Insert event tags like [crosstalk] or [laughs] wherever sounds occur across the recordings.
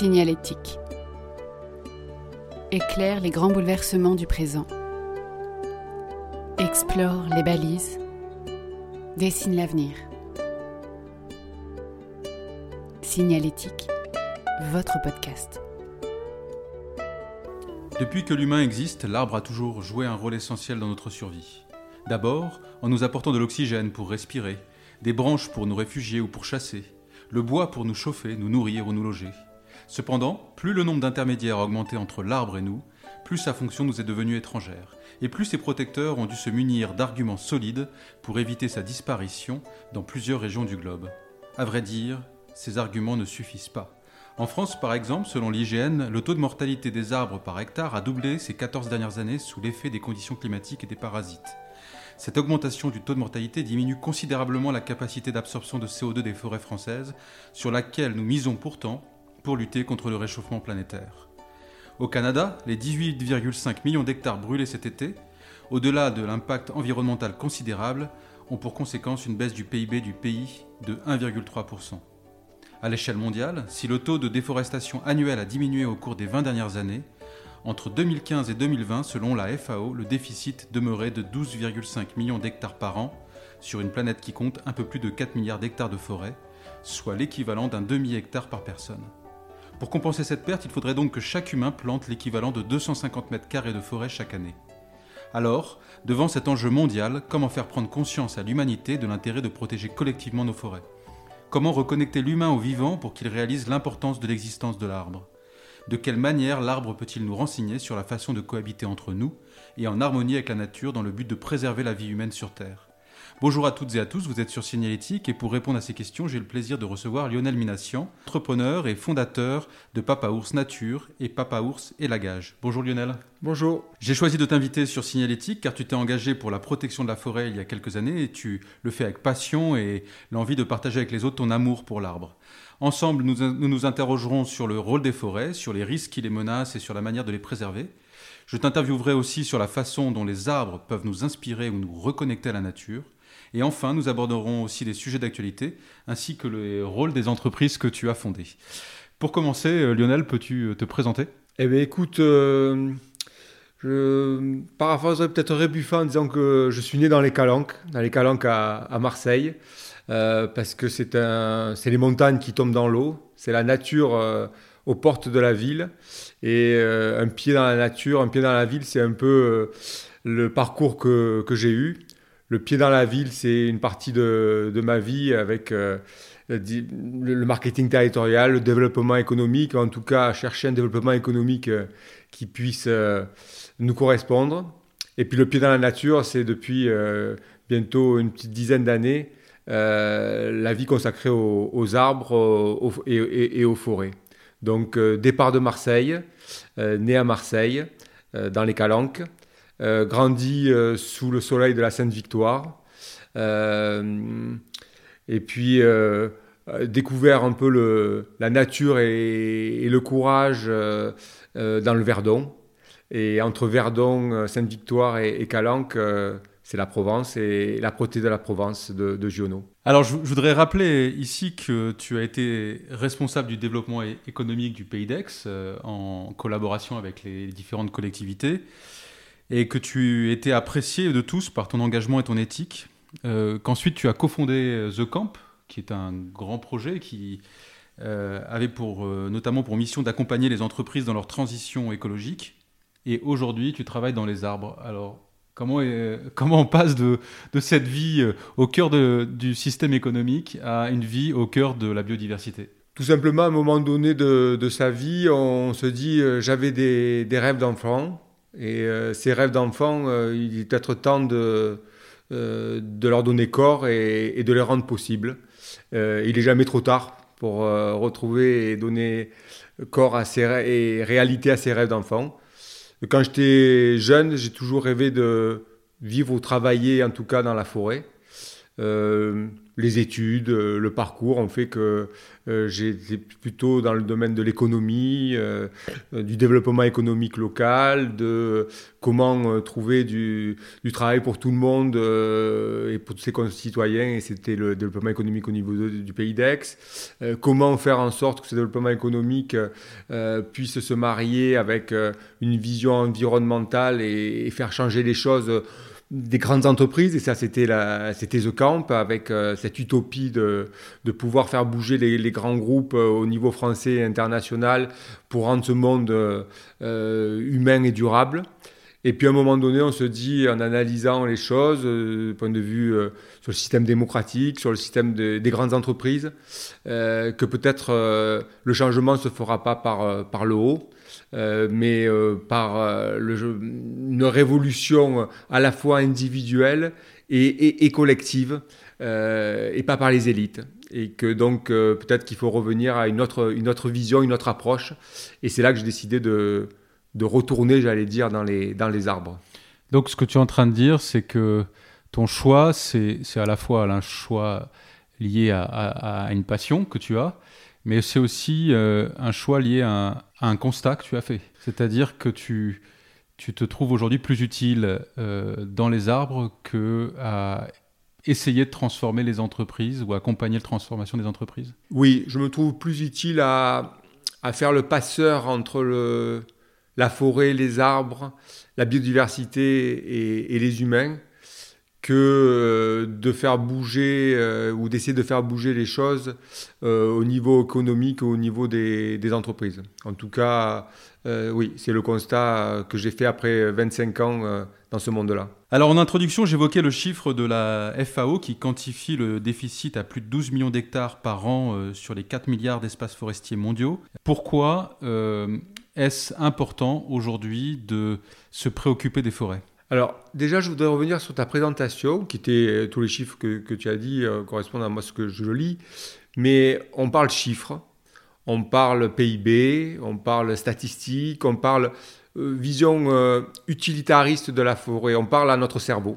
Signalétique. Éclaire les grands bouleversements du présent. Explore les balises. Dessine l'avenir. Signalétique, votre podcast. Depuis que l'humain existe, l'arbre a toujours joué un rôle essentiel dans notre survie. D'abord, en nous apportant de l'oxygène pour respirer, des branches pour nous réfugier ou pour chasser, le bois pour nous chauffer, nous nourrir ou nous loger. Cependant, plus le nombre d'intermédiaires a augmenté entre l'arbre et nous, plus sa fonction nous est devenue étrangère, et plus ses protecteurs ont dû se munir d'arguments solides pour éviter sa disparition dans plusieurs régions du globe. À vrai dire, ces arguments ne suffisent pas. En France, par exemple, selon l'IGN, le taux de mortalité des arbres par hectare a doublé ces 14 dernières années sous l'effet des conditions climatiques et des parasites. Cette augmentation du taux de mortalité diminue considérablement la capacité d'absorption de CO2 des forêts françaises, sur laquelle nous misons pourtant pour lutter contre le réchauffement planétaire. Au Canada, les 18,5 millions d'hectares brûlés cet été, au-delà de l'impact environnemental considérable, ont pour conséquence une baisse du PIB du pays de 1,3%. À l'échelle mondiale, si le taux de déforestation annuel a diminué au cours des 20 dernières années, entre 2015 et 2020, selon la FAO, le déficit demeurait de 12,5 millions d'hectares par an sur une planète qui compte un peu plus de 4 milliards d'hectares de forêt, soit l'équivalent d'un demi-hectare par personne. Pour compenser cette perte, il faudrait donc que chaque humain plante l'équivalent de 250 mètres carrés de forêt chaque année. Alors, devant cet enjeu mondial, comment faire prendre conscience à l'humanité de l'intérêt de protéger collectivement nos forêts? Comment reconnecter l'humain au vivant pour qu'il réalise l'importance de l'existence de l'arbre? De quelle manière l'arbre peut-il nous renseigner sur la façon de cohabiter entre nous et en harmonie avec la nature dans le but de préserver la vie humaine sur Terre? Bonjour à toutes et à tous, vous êtes sur Signalétique et pour répondre à ces questions, j'ai le plaisir de recevoir Lionel Minassian, entrepreneur et fondateur de Papa Ours Nature et Papa Ours et Lagage. Bonjour Lionel. Bonjour. J'ai choisi de t'inviter sur Signalétique car tu t'es engagé pour la protection de la forêt il y a quelques années et tu le fais avec passion et l'envie de partager avec les autres ton amour pour l'arbre. Ensemble, nous, nous nous interrogerons sur le rôle des forêts, sur les risques qui les menacent et sur la manière de les préserver. Je t'interviewerai aussi sur la façon dont les arbres peuvent nous inspirer ou nous reconnecter à la nature. Et enfin, nous aborderons aussi les sujets d'actualité, ainsi que le rôle des entreprises que tu as fondées. Pour commencer, euh, Lionel, peux-tu euh, te présenter? Eh bien, écoute, euh, je paraphraserai peut-être Rébuffin en disant que je suis né dans les Calanques, dans les Calanques à, Marseille, parce que c'est les montagnes qui tombent dans l'eau, c'est la nature aux portes de la ville, et un pied dans la nature, un pied dans la ville, c'est un peu le parcours que, que j'ai eu le pied dans la ville, c'est une partie de, ma vie avec euh, le marketing territorial, le développement économique, en tout cas chercher un développement économique euh, qui puisse euh, nous correspondre. Et puis le pied dans la nature, c'est depuis bientôt une petite dizaine d'années la vie consacrée aux, arbres et, aux forêts. Donc départ de Marseille, né à Marseille, dans les Calanques, euh, grandi euh, sous le soleil de la Sainte-Victoire. Euh, et puis découvert un peu la nature et, le courage dans le Verdon. Et entre Verdon, Sainte-Victoire et, Calanque, c'est la Provence et la proté de la Provence de, de Giono. Alors je, voudrais rappeler ici que tu as été responsable du développement économique du Pays d'Aix en collaboration avec les différentes collectivités et que tu étais apprécié de tous par ton engagement et ton éthique, euh, qu'ensuite tu as cofondé euh, The Camp, qui est un grand projet qui euh, avait pour, notamment pour mission d'accompagner les entreprises dans leur transition écologique, et aujourd'hui tu travailles dans les arbres. Alors comment, comment on passe de, de cette vie au cœur de, du système économique à une vie au cœur de la biodiversité? Tout simplement, à un moment donné de, de sa vie, on se dit j'avais des, des rêves d'enfant, et euh, ces rêves d'enfant, euh, il est peut-être temps de, euh, de leur donner corps et, de les rendre possibles. il n'est jamais trop tard pour retrouver et donner corps à ces et réalité à ces rêves d'enfant. Quand j'étais jeune, j'ai toujours rêvé de vivre ou travailler, en tout cas dans la forêt. Les études, le parcours ont fait que j'étais plutôt dans le domaine de l'économie, du développement économique local, de comment trouver du, travail pour tout le monde et pour tous ses concitoyens, et c'était le développement économique au niveau du pays d'Aix. comment faire en sorte que ce développement économique puisse se marier avec une vision environnementale et faire changer les choses des grandes entreprises, et ça c'était The Camp, avec euh, cette utopie de, de, pouvoir faire bouger les, les grands groupes euh, au niveau français et international pour rendre ce monde euh, humain et durable. Et puis à un moment donné, on se dit, en analysant les choses, du point de vue sur le système démocratique, sur le système des grandes entreprises, que peut-être le changement ne se fera pas par, par le haut, euh, mais euh, par euh, une révolution à la fois individuelle et, collective, et pas par les élites. Et que donc peut-être qu'il faut revenir à une autre, une autre vision, une autre approche. Et c'est là que j'ai décidé de, de retourner, j'allais dire, dans les, dans les arbres. Donc ce que tu es en train de dire, c'est que ton choix, c'est à la fois un choix lié à, à, une passion que tu as, mais c'est aussi un choix lié à, un constat que tu as fait. C'est-à-dire que tu, tu te trouves aujourd'hui plus utile euh, dans les arbres que à essayer de transformer les entreprises ou accompagner la transformation des entreprises? Oui, je me trouve plus utile à, à faire le passeur entre le, la forêt, les arbres, la biodiversité et les humains que euh, de faire bouger euh, ou d'essayer de faire bouger les choses euh, au niveau économique au niveau des, des entreprises. En tout cas, oui, c'est le constat que j'ai fait après 25 ans dans ce monde-là. Alors en introduction, j'évoquais le chiffre de la FAO qui quantifie le déficit à plus de 12 millions d'hectares par an sur les 4 milliards d'espaces forestiers mondiaux. Pourquoi est-ce important aujourd'hui de se préoccuper des forêts? Alors, déjà, je voudrais revenir sur ta présentation, qui était euh, tous les chiffres que, tu as dit euh, correspondent à moi ce que je lis. Mais on parle chiffres, on parle PIB, on parle statistiques, on parle euh, vision utilitariste de la forêt, on parle à notre cerveau.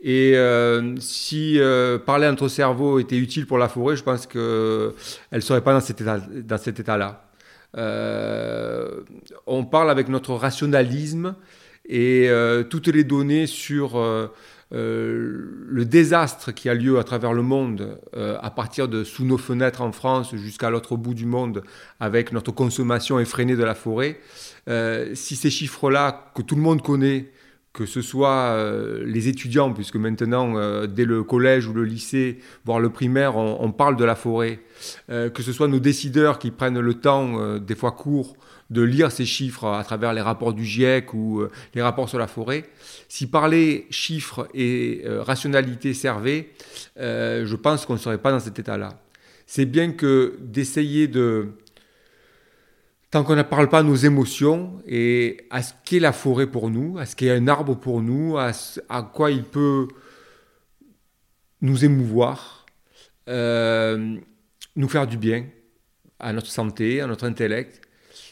Et si parler à notre cerveau était utile pour la forêt, je pense qu'elle ne serait pas dans cet état-là. on parle avec notre rationalisme et euh, toutes les données sur euh, euh, le désastre qui a lieu à travers le monde, à partir de sous nos fenêtres en France jusqu'à l'autre bout du monde, avec notre consommation effrénée de la forêt, si ces chiffres-là, que tout le monde connaît, que ce soit les étudiants, puisque maintenant, dès le collège ou le lycée, voire le primaire, on, on parle de la forêt, que ce soit nos décideurs qui prennent le temps, des fois court, de lire ces chiffres à travers les rapports du GIEC ou euh, les rapports sur la forêt. Si parler chiffres et euh, rationalité servait, euh, je pense qu'on ne serait pas dans cet état-là. C'est bien que d'essayer de, tant qu'on ne parle pas de nos émotions et à ce qu'est la forêt pour nous, à ce qu'est un arbre pour nous, à, à quoi il peut nous émouvoir, nous faire du bien à notre santé, à notre intellect,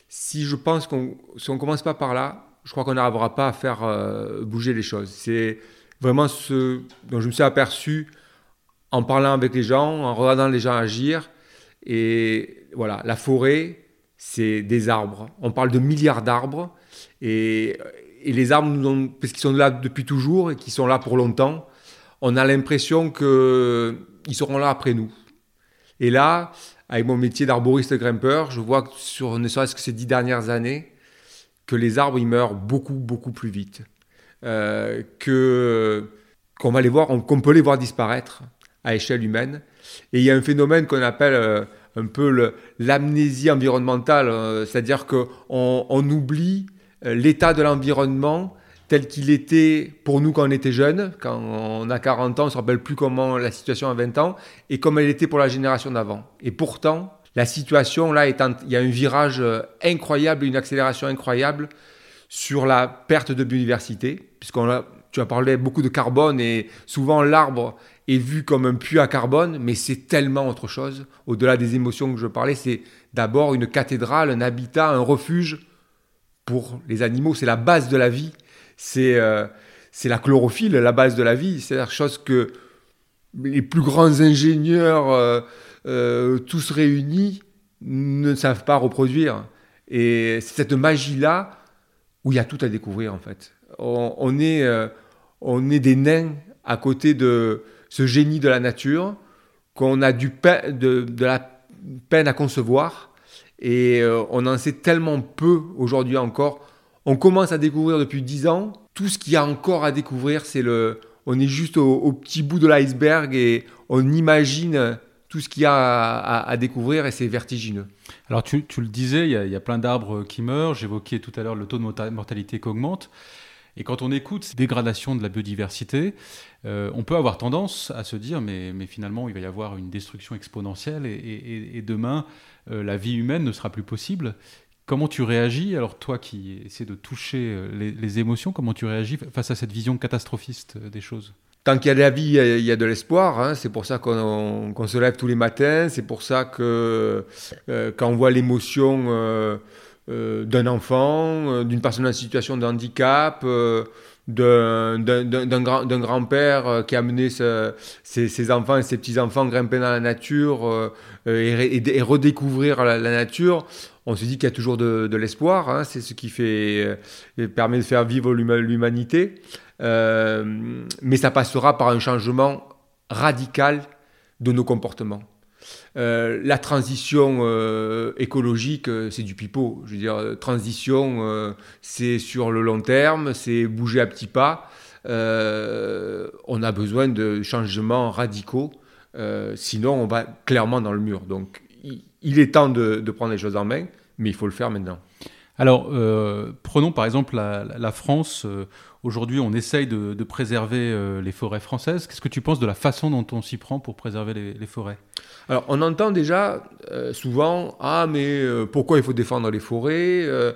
si je pense qu'on si on commence pas par là, je crois qu'on n'arrivera pas à faire euh, bouger les choses. C'est vraiment ce dont je me suis aperçu en parlant avec les gens, en regardant les gens agir. Et voilà, la forêt, c'est des arbres. On parle de milliards d'arbres. Et, les arbres, parce qu'ils sont là depuis toujours et qu'ils sont là pour longtemps, on a l'impression qu'ils seront là après nous. Et là, avec mon métier d'arboriste grimpeur, je vois que sur ne serait-ce que ces dix dernières années, que les arbres ils meurent beaucoup beaucoup plus vite, euh, que qu'on va les voir, qu'on peut les voir disparaître à échelle humaine. Et il y a un phénomène qu'on appelle euh, un peu l'amnésie environnementale, euh, c'est-à-dire qu'on on oublie l'état de l'environnement tel qu'il était pour nous quand on était jeune. Quand on a 40 ans, on ne se rappelle plus comment la situation a 20 ans et comme elle était pour la génération d'avant. Et pourtant, la situation, là, il y a un virage incroyable, une accélération incroyable sur la perte de biodiversité, puisqu'on tu as parlé beaucoup de carbone et souvent l'arbre est vu comme un puits à carbone, mais c'est tellement autre chose. Au-delà des émotions que je parlais, c'est d'abord une cathédrale, un habitat, un refuge pour les animaux. C'est la base de la vie. Euh, c'est la chlorophylle, la base de la vie. C'est la chose que les plus grands ingénieurs, tous réunis, ne savent pas reproduire. Et c'est cette magie-là où il y a tout à découvrir en fait. On, est, on est des nains à côté de ce génie de la nature qu'on a du de, de la peine à concevoir et euh, on en sait tellement peu aujourd'hui encore. On commence à découvrir depuis 10 ans. Tout ce qu'il y a encore à découvrir, c'est le. On est juste au, petit bout de l'iceberg et on imagine tout ce qu'il y a à, découvrir et c'est vertigineux. Alors tu, le disais, il y, a, il y, a, plein d'arbres qui meurent. J'évoquais tout à l'heure le taux de mortalité qui augmente. Et quand on écoute ces dégradations de la biodiversité, euh, on peut avoir tendance à se dire, mais, mais, finalement, il va y avoir une destruction exponentielle et, demain, euh, la vie humaine ne sera plus possible. Comment tu réagis Alors toi qui essaies de toucher euh, les, émotions, comment tu réagis face à cette vision catastrophiste des choses? Tant qu'il y a de la vie, il y a de l'espoir. Hein. C'est pour ça qu'on se lève tous les matins. C'est pour ça que quand on voit l'émotion d'un enfant, d'une personne en situation de handicap, d'un grand-père euh, qui a amené ses, enfants et ses petits-enfants grimper dans la nature euh, et, redécouvrir la, nature, on se dit qu'il y a toujours de, l'espoir. Hein. c'est ce qui euh, permet de faire vivre l'humanité. mais ça passera par un changement radical de nos comportements. Euh, la transition euh, écologique, euh, c'est du pipeau. Je veux dire, transition, c'est sur le long terme, c'est bouger à petits pas. on a besoin de changements radicaux, sinon on va clairement dans le mur. Donc, il, est temps de, prendre les choses en main, mais il faut le faire maintenant. Alors, prenons par exemple la, France. Aujourd'hui, on essaye de, préserver les forêts françaises. Qu'est-ce que tu penses de la façon dont on s'y prend pour préserver les forêts? Alors, on entend déjà euh, souvent Ah, mais euh, pourquoi il faut défendre les forêts euh,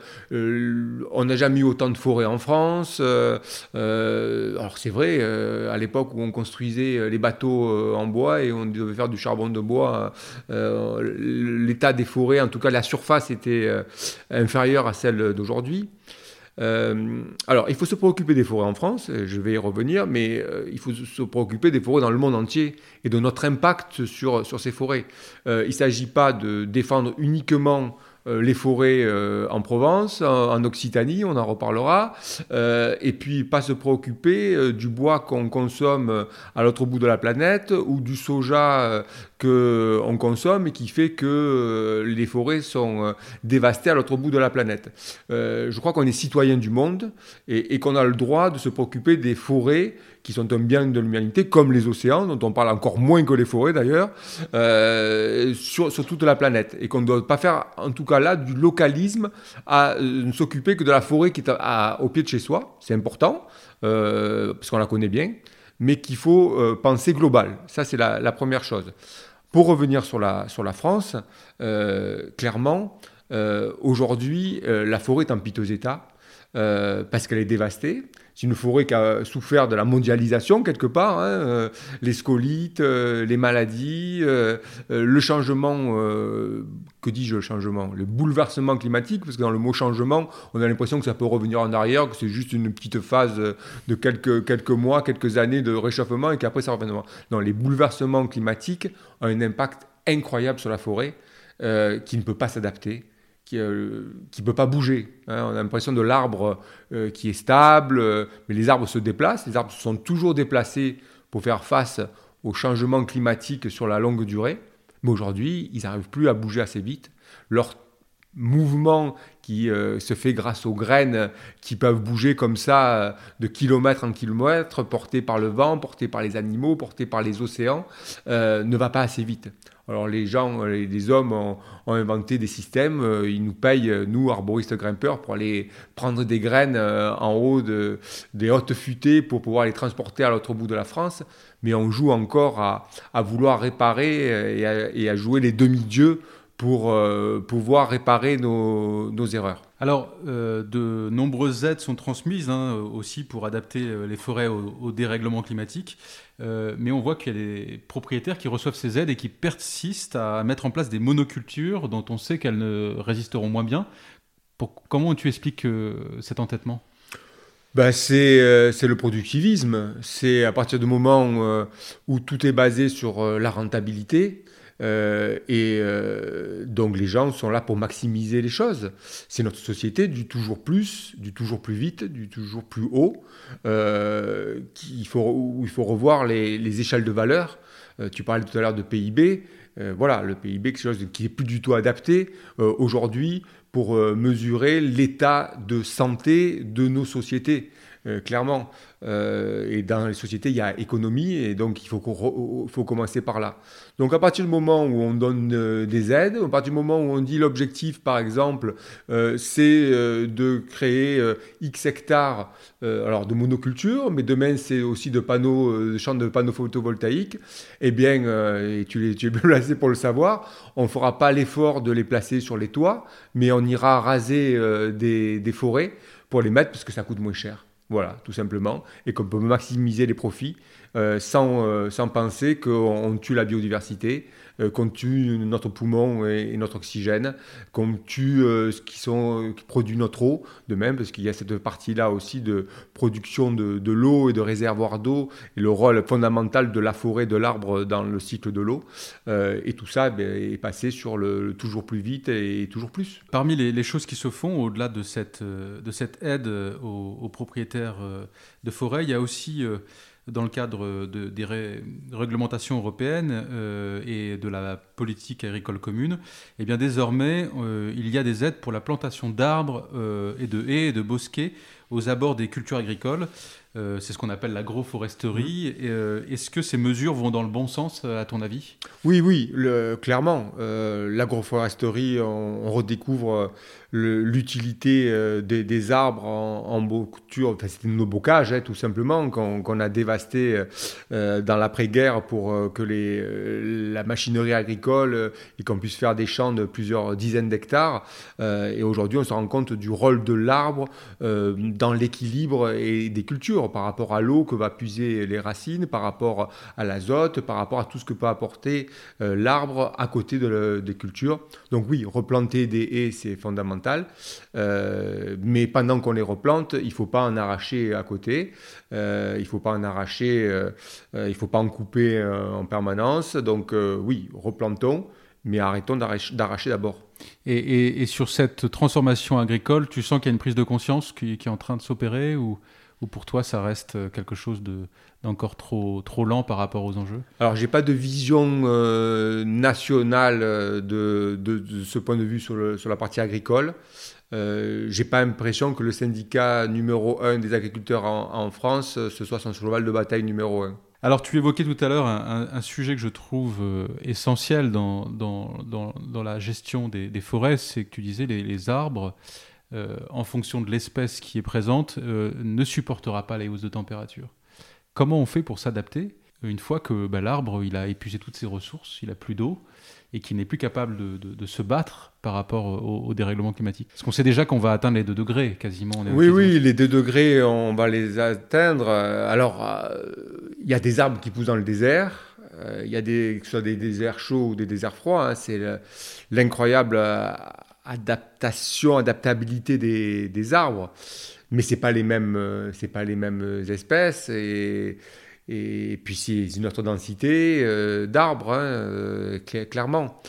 On n'a jamais eu autant de forêts en France. alors, c'est vrai, à l'époque où on construisait les bateaux en bois et on devait faire du charbon de bois, l'état des forêts, en tout cas la surface, était inférieure à celle d'aujourd'hui. Euh, alors, il faut se préoccuper des forêts en France, je vais y revenir, mais euh, il faut se préoccuper des forêts dans le monde entier et de notre impact sur, ces forêts. Euh, il ne s'agit pas de défendre uniquement euh, les forêts euh, en Provence, en, Occitanie, on en reparlera, euh, et puis pas se préoccuper du bois qu'on consomme à l'autre bout de la planète ou du soja qu'on consomme et qui fait que les forêts sont dévastées à l'autre bout de la planète. je crois qu'on est citoyen du monde et qu'on a le droit de se préoccuper des forêts qui sont un bien de l'humanité, comme les océans, dont on parle encore moins que les forêts d'ailleurs, euh, sur, toute la planète. Et qu'on ne doit pas faire, en tout cas là, du localisme à euh, ne s'occuper que de la forêt qui est au pied de chez soi. C'est important, euh, parce qu'on la connaît bien, mais qu'il faut penser global. Ça, c'est la, première chose. Pour revenir sur la, sur la France, clairement, aujourd'hui, la forêt est en piteux état. parce qu'elle est dévastée. C'est une forêt qui a souffert de la mondialisation quelque part, hein, euh, les scolites, euh, les maladies, euh, le changement, que dis-je le changement Le bouleversement climatique, parce que dans le mot changement, on a l'impression que ça peut revenir en arrière, que c'est juste une petite phase de quelques, quelques mois, quelques années de réchauffement et qu'après ça revient. Non, les bouleversements climatiques ont un impact incroyable sur la forêt qui ne peut pas s'adapter qui ne euh, peut pas bouger. Hein. On a l'impression de l'arbre euh, qui est stable, euh, mais les arbres se déplacent. Les arbres sont toujours déplacés pour faire face aux changements climatiques sur la longue durée. Mais aujourd'hui, ils n'arrivent plus à bouger assez vite. Leur mouvement qui se fait grâce aux graines qui peuvent bouger comme ça de kilomètre en kilomètre, portés par le vent, portés par les animaux, portés par les océans, ne va pas assez vite. Alors les gens, les, hommes ont, inventé des systèmes, euh, ils nous payent, nous, arboristes grimpeurs, pour aller prendre des graines euh, en haut de, des hautes futées pour pouvoir les transporter à l'autre bout de la France. Mais on joue encore à, vouloir réparer euh, et à, jouer les demi-dieux pour pouvoir réparer nos, erreurs. Alors, de nombreuses aides sont transmises hein, aussi pour adapter les forêts au dérèglement climatique. Euh, mais on voit qu'il y a des propriétaires qui reçoivent ces aides et qui persistent à mettre en place des monocultures dont on sait qu'elles ne résisteront moins bien. comment tu expliques euh, cet entêtement? Ben c'est, c'est le productivisme. C'est à partir du moment où tout est basé sur la rentabilité, euh, et euh, donc les gens sont là pour maximiser les choses. C'est notre société du toujours plus, du toujours plus vite, du toujours plus haut, euh, il faut, où il faut revoir les, les échelles de valeur. tu parlais tout à l'heure de PIB. voilà, le PIB, quelque chose qui n'est plus du tout adapté aujourd'hui pour mesurer l'état de santé de nos sociétés. Clairement. et dans les sociétés, il y a économie, et donc il faut, commencer par là. Donc à partir du moment où on donne euh, des aides, à partir du moment où on dit l'objectif par exemple euh, c'est euh, de créer X hectares alors de monoculture, mais demain c'est aussi de panneaux, de champs de panneaux photovoltaïques, eh bien, et tu, es, tu es bien placé pour le savoir, on ne fera pas l'effort de les placer sur les toits, mais on ira raser des, des forêts pour les mettre parce que ça coûte moins cher. Voilà, tout simplement, et qu'on peut maximiser les profits euh, sans, euh, sans penser qu'on tue la biodiversité, qu'on tue notre poumon et, notre oxygène, qu'on tue ce qui, sont, qui produit notre eau, de même, parce qu'il y a cette partie-là aussi de production de, de l'eau et de réservoirs d'eau, et le rôle fondamental de la forêt, de l'arbre dans le cycle de l'eau. et tout ça ben, est passé sur le, toujours plus vite et, toujours plus. Parmi les, choses qui se font, au-delà de cette, de cette aide aux, aux propriétaires de forêt, il y a aussi dans le cadre de, des réglementations européennes euh, et de la politique agricole commune, eh bien désormais, euh, il y a des aides pour la plantation d'arbres euh, et de haies et de bosquets aux abords des cultures agricoles. Euh, c'est ce qu'on appelle l'agroforesterie. Mmh. Euh, est-ce que ces mesures vont dans le bon sens, à ton avis? Oui, oui, clairement. Euh, l'agroforesterie, on, redécouvre l'utilité des, arbres en, en. Enfin, c'était nos bocages, hein, tout simplement, qu'on a dévasté dans l'après-guerre pour que les, la machinerie agricole et qu'on puisse faire des champs de plusieurs dizaines d'hectares. et aujourd'hui, on se rend compte du rôle de l'arbre dans l'équilibre des cultures par rapport à l'eau que va puiser les racines, par rapport à l'azote, par rapport à tout ce que peut apporter euh, l'arbre à côté de des cultures. Donc oui, replanter des haies, c'est fondamental. Euh, mais pendant qu'on les replante, il ne faut pas en arracher à côté. Euh, il ne faut pas en arracher, il ne faut pas en couper en permanence. Donc oui, replantons, mais arrêtons d'arracher d'abord. Et, sur cette transformation agricole, tu sens qu'il y a une prise de conscience qui, est en train de s'opérer ou, pour toi ça reste quelque chose d'encore trop, trop lent par rapport aux enjeux? Alors j'ai pas de vision euh, nationale euh, de, ce point de vue sur, la partie agricole. Euh, j'ai pas l'impression que le syndicat numéro un des agriculteurs en, en France, euh, ce soit son cheval de bataille numéro un. Alors, tu évoquais tout à l'heure un, sujet que je trouve euh, essentiel dans, dans, la gestion des, forêts, c'est que tu disais les, les arbres, euh, en fonction de l'espèce qui est présente, euh, ne supportera pas les hausses de température. Comment on fait pour s'adapter une fois que bah, l'arbre il a épuisé toutes ses ressources, il a plus d'eau et qu'il n'est plus capable de, se battre par rapport au, dérèglement climatique? Parce qu'on sait déjà qu'on va atteindre les 2 degrés quasiment. oui, oui, les 2 degrés, on va les atteindre. Alors, euh, il y a des arbres qui poussent dans le désert. Euh, il y a des, que ce soit des déserts chauds ou des déserts froids. Hein, c'est l'incroyable euh, adaptation, adaptabilité des, des arbres. Mais ce pas, les mêmes, pas les mêmes espèces. Et puis c'est une autre densité euh, d'arbres, hein, euh, clairement.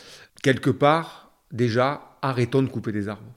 Quelque part, déjà, arrêtons de couper des arbres.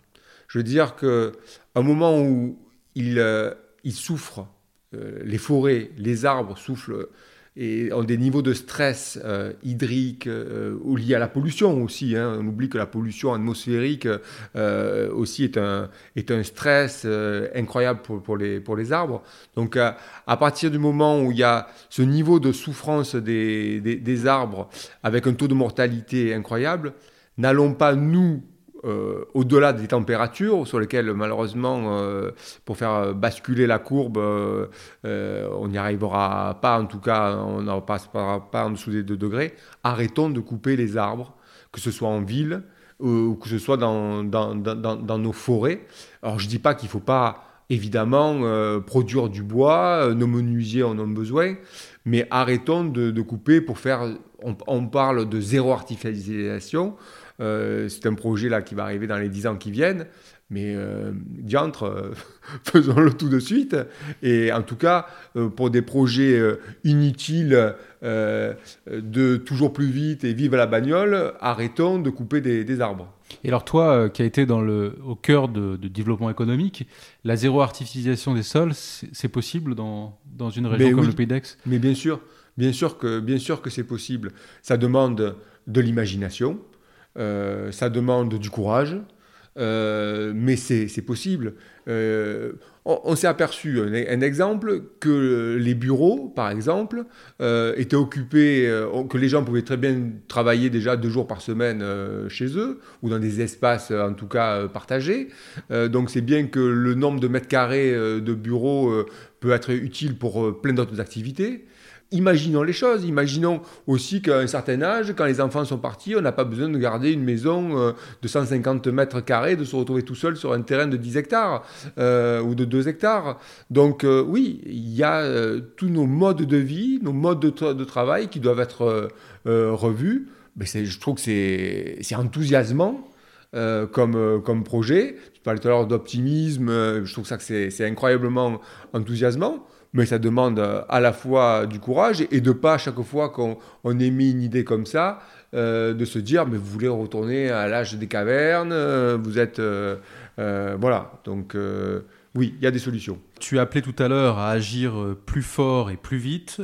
Je veux dire qu'à un moment où ils, euh, souffrent, les forêts, les arbres souffrent et ont des niveaux de stress euh, hydrique euh, liés à la pollution aussi. Hein. On oublie que la pollution atmosphérique euh, aussi est un, est un stress euh, incroyable pour, pour, les, pour les arbres. Donc à partir du moment où il y a ce niveau de souffrance des, des, des arbres avec un taux de mortalité incroyable, n'allons pas nous euh, au-delà des températures sur lesquelles malheureusement euh, pour faire basculer la courbe euh, on n'y arrivera pas. En tout cas on n'en passera pas en dessous des 2 degrés. Arrêtons de couper les arbres que ce soit en ville ou que ce soit dans, nos forêts. Alors je dis pas qu'il faut pas évidemment produire du bois nos menuisiers en ont besoin mais arrêtons de, couper pour faire on, on parle de zéro artificialisation euh, c'est un projet là qui va arriver dans les 10 ans qui viennent. Mais euh, diantre, euh, [laughs] faisons-le tout de suite. Et en tout cas, euh, pour des projets inutiles de toujours plus vite et vive la bagnole, arrêtons de couper des, arbres. Et alors toi, qui as été dans le, au cœur de, développement économique, la zéro artificialisation des sols, c'est possible dans, dans, une région comme le Pays d'Aix? Mais bien sûr, bien sûr que, bien sûr que c'est possible. Ça demande de l'imagination, ça demande du courage, euh, mais c'est possible. Euh, on, s'est aperçu, un, exemple, que les bureaux, par exemple, euh, étaient occupés, que les gens pouvaient très bien travailler déjà deux jours par semaine chez eux, ou dans des espaces en tout cas partagés. donc c'est bien que le nombre de mètres carrés de bureaux peut être utile pour plein d'autres activités imaginons les choses. Imaginons aussi qu'à un certain âge, quand les enfants sont partis, on n'a pas besoin de garder une maison euh, de 150 mètres carrés, de se retrouver tout seul sur un terrain de 10 hectares euh, ou de 2 hectares. Donc euh, oui, il y a tous nos modes de vie, nos modes de, travail qui doivent être revus. Mais je trouve que c'est enthousiasmant. comme, comme projet. Tu parlais tout à l'heure d'optimisme, je trouve ça que c'est incroyablement enthousiasmant mais ça demande euh, à la fois du courage et de pas à chaque fois qu'on on émet une idée comme ça, euh, de se dire mais vous voulez retourner à l'âge des cavernes, euh, vous êtes voilà donc oui il y a des solutions. Tu as appelé tout à l'heure à agir plus fort et plus vite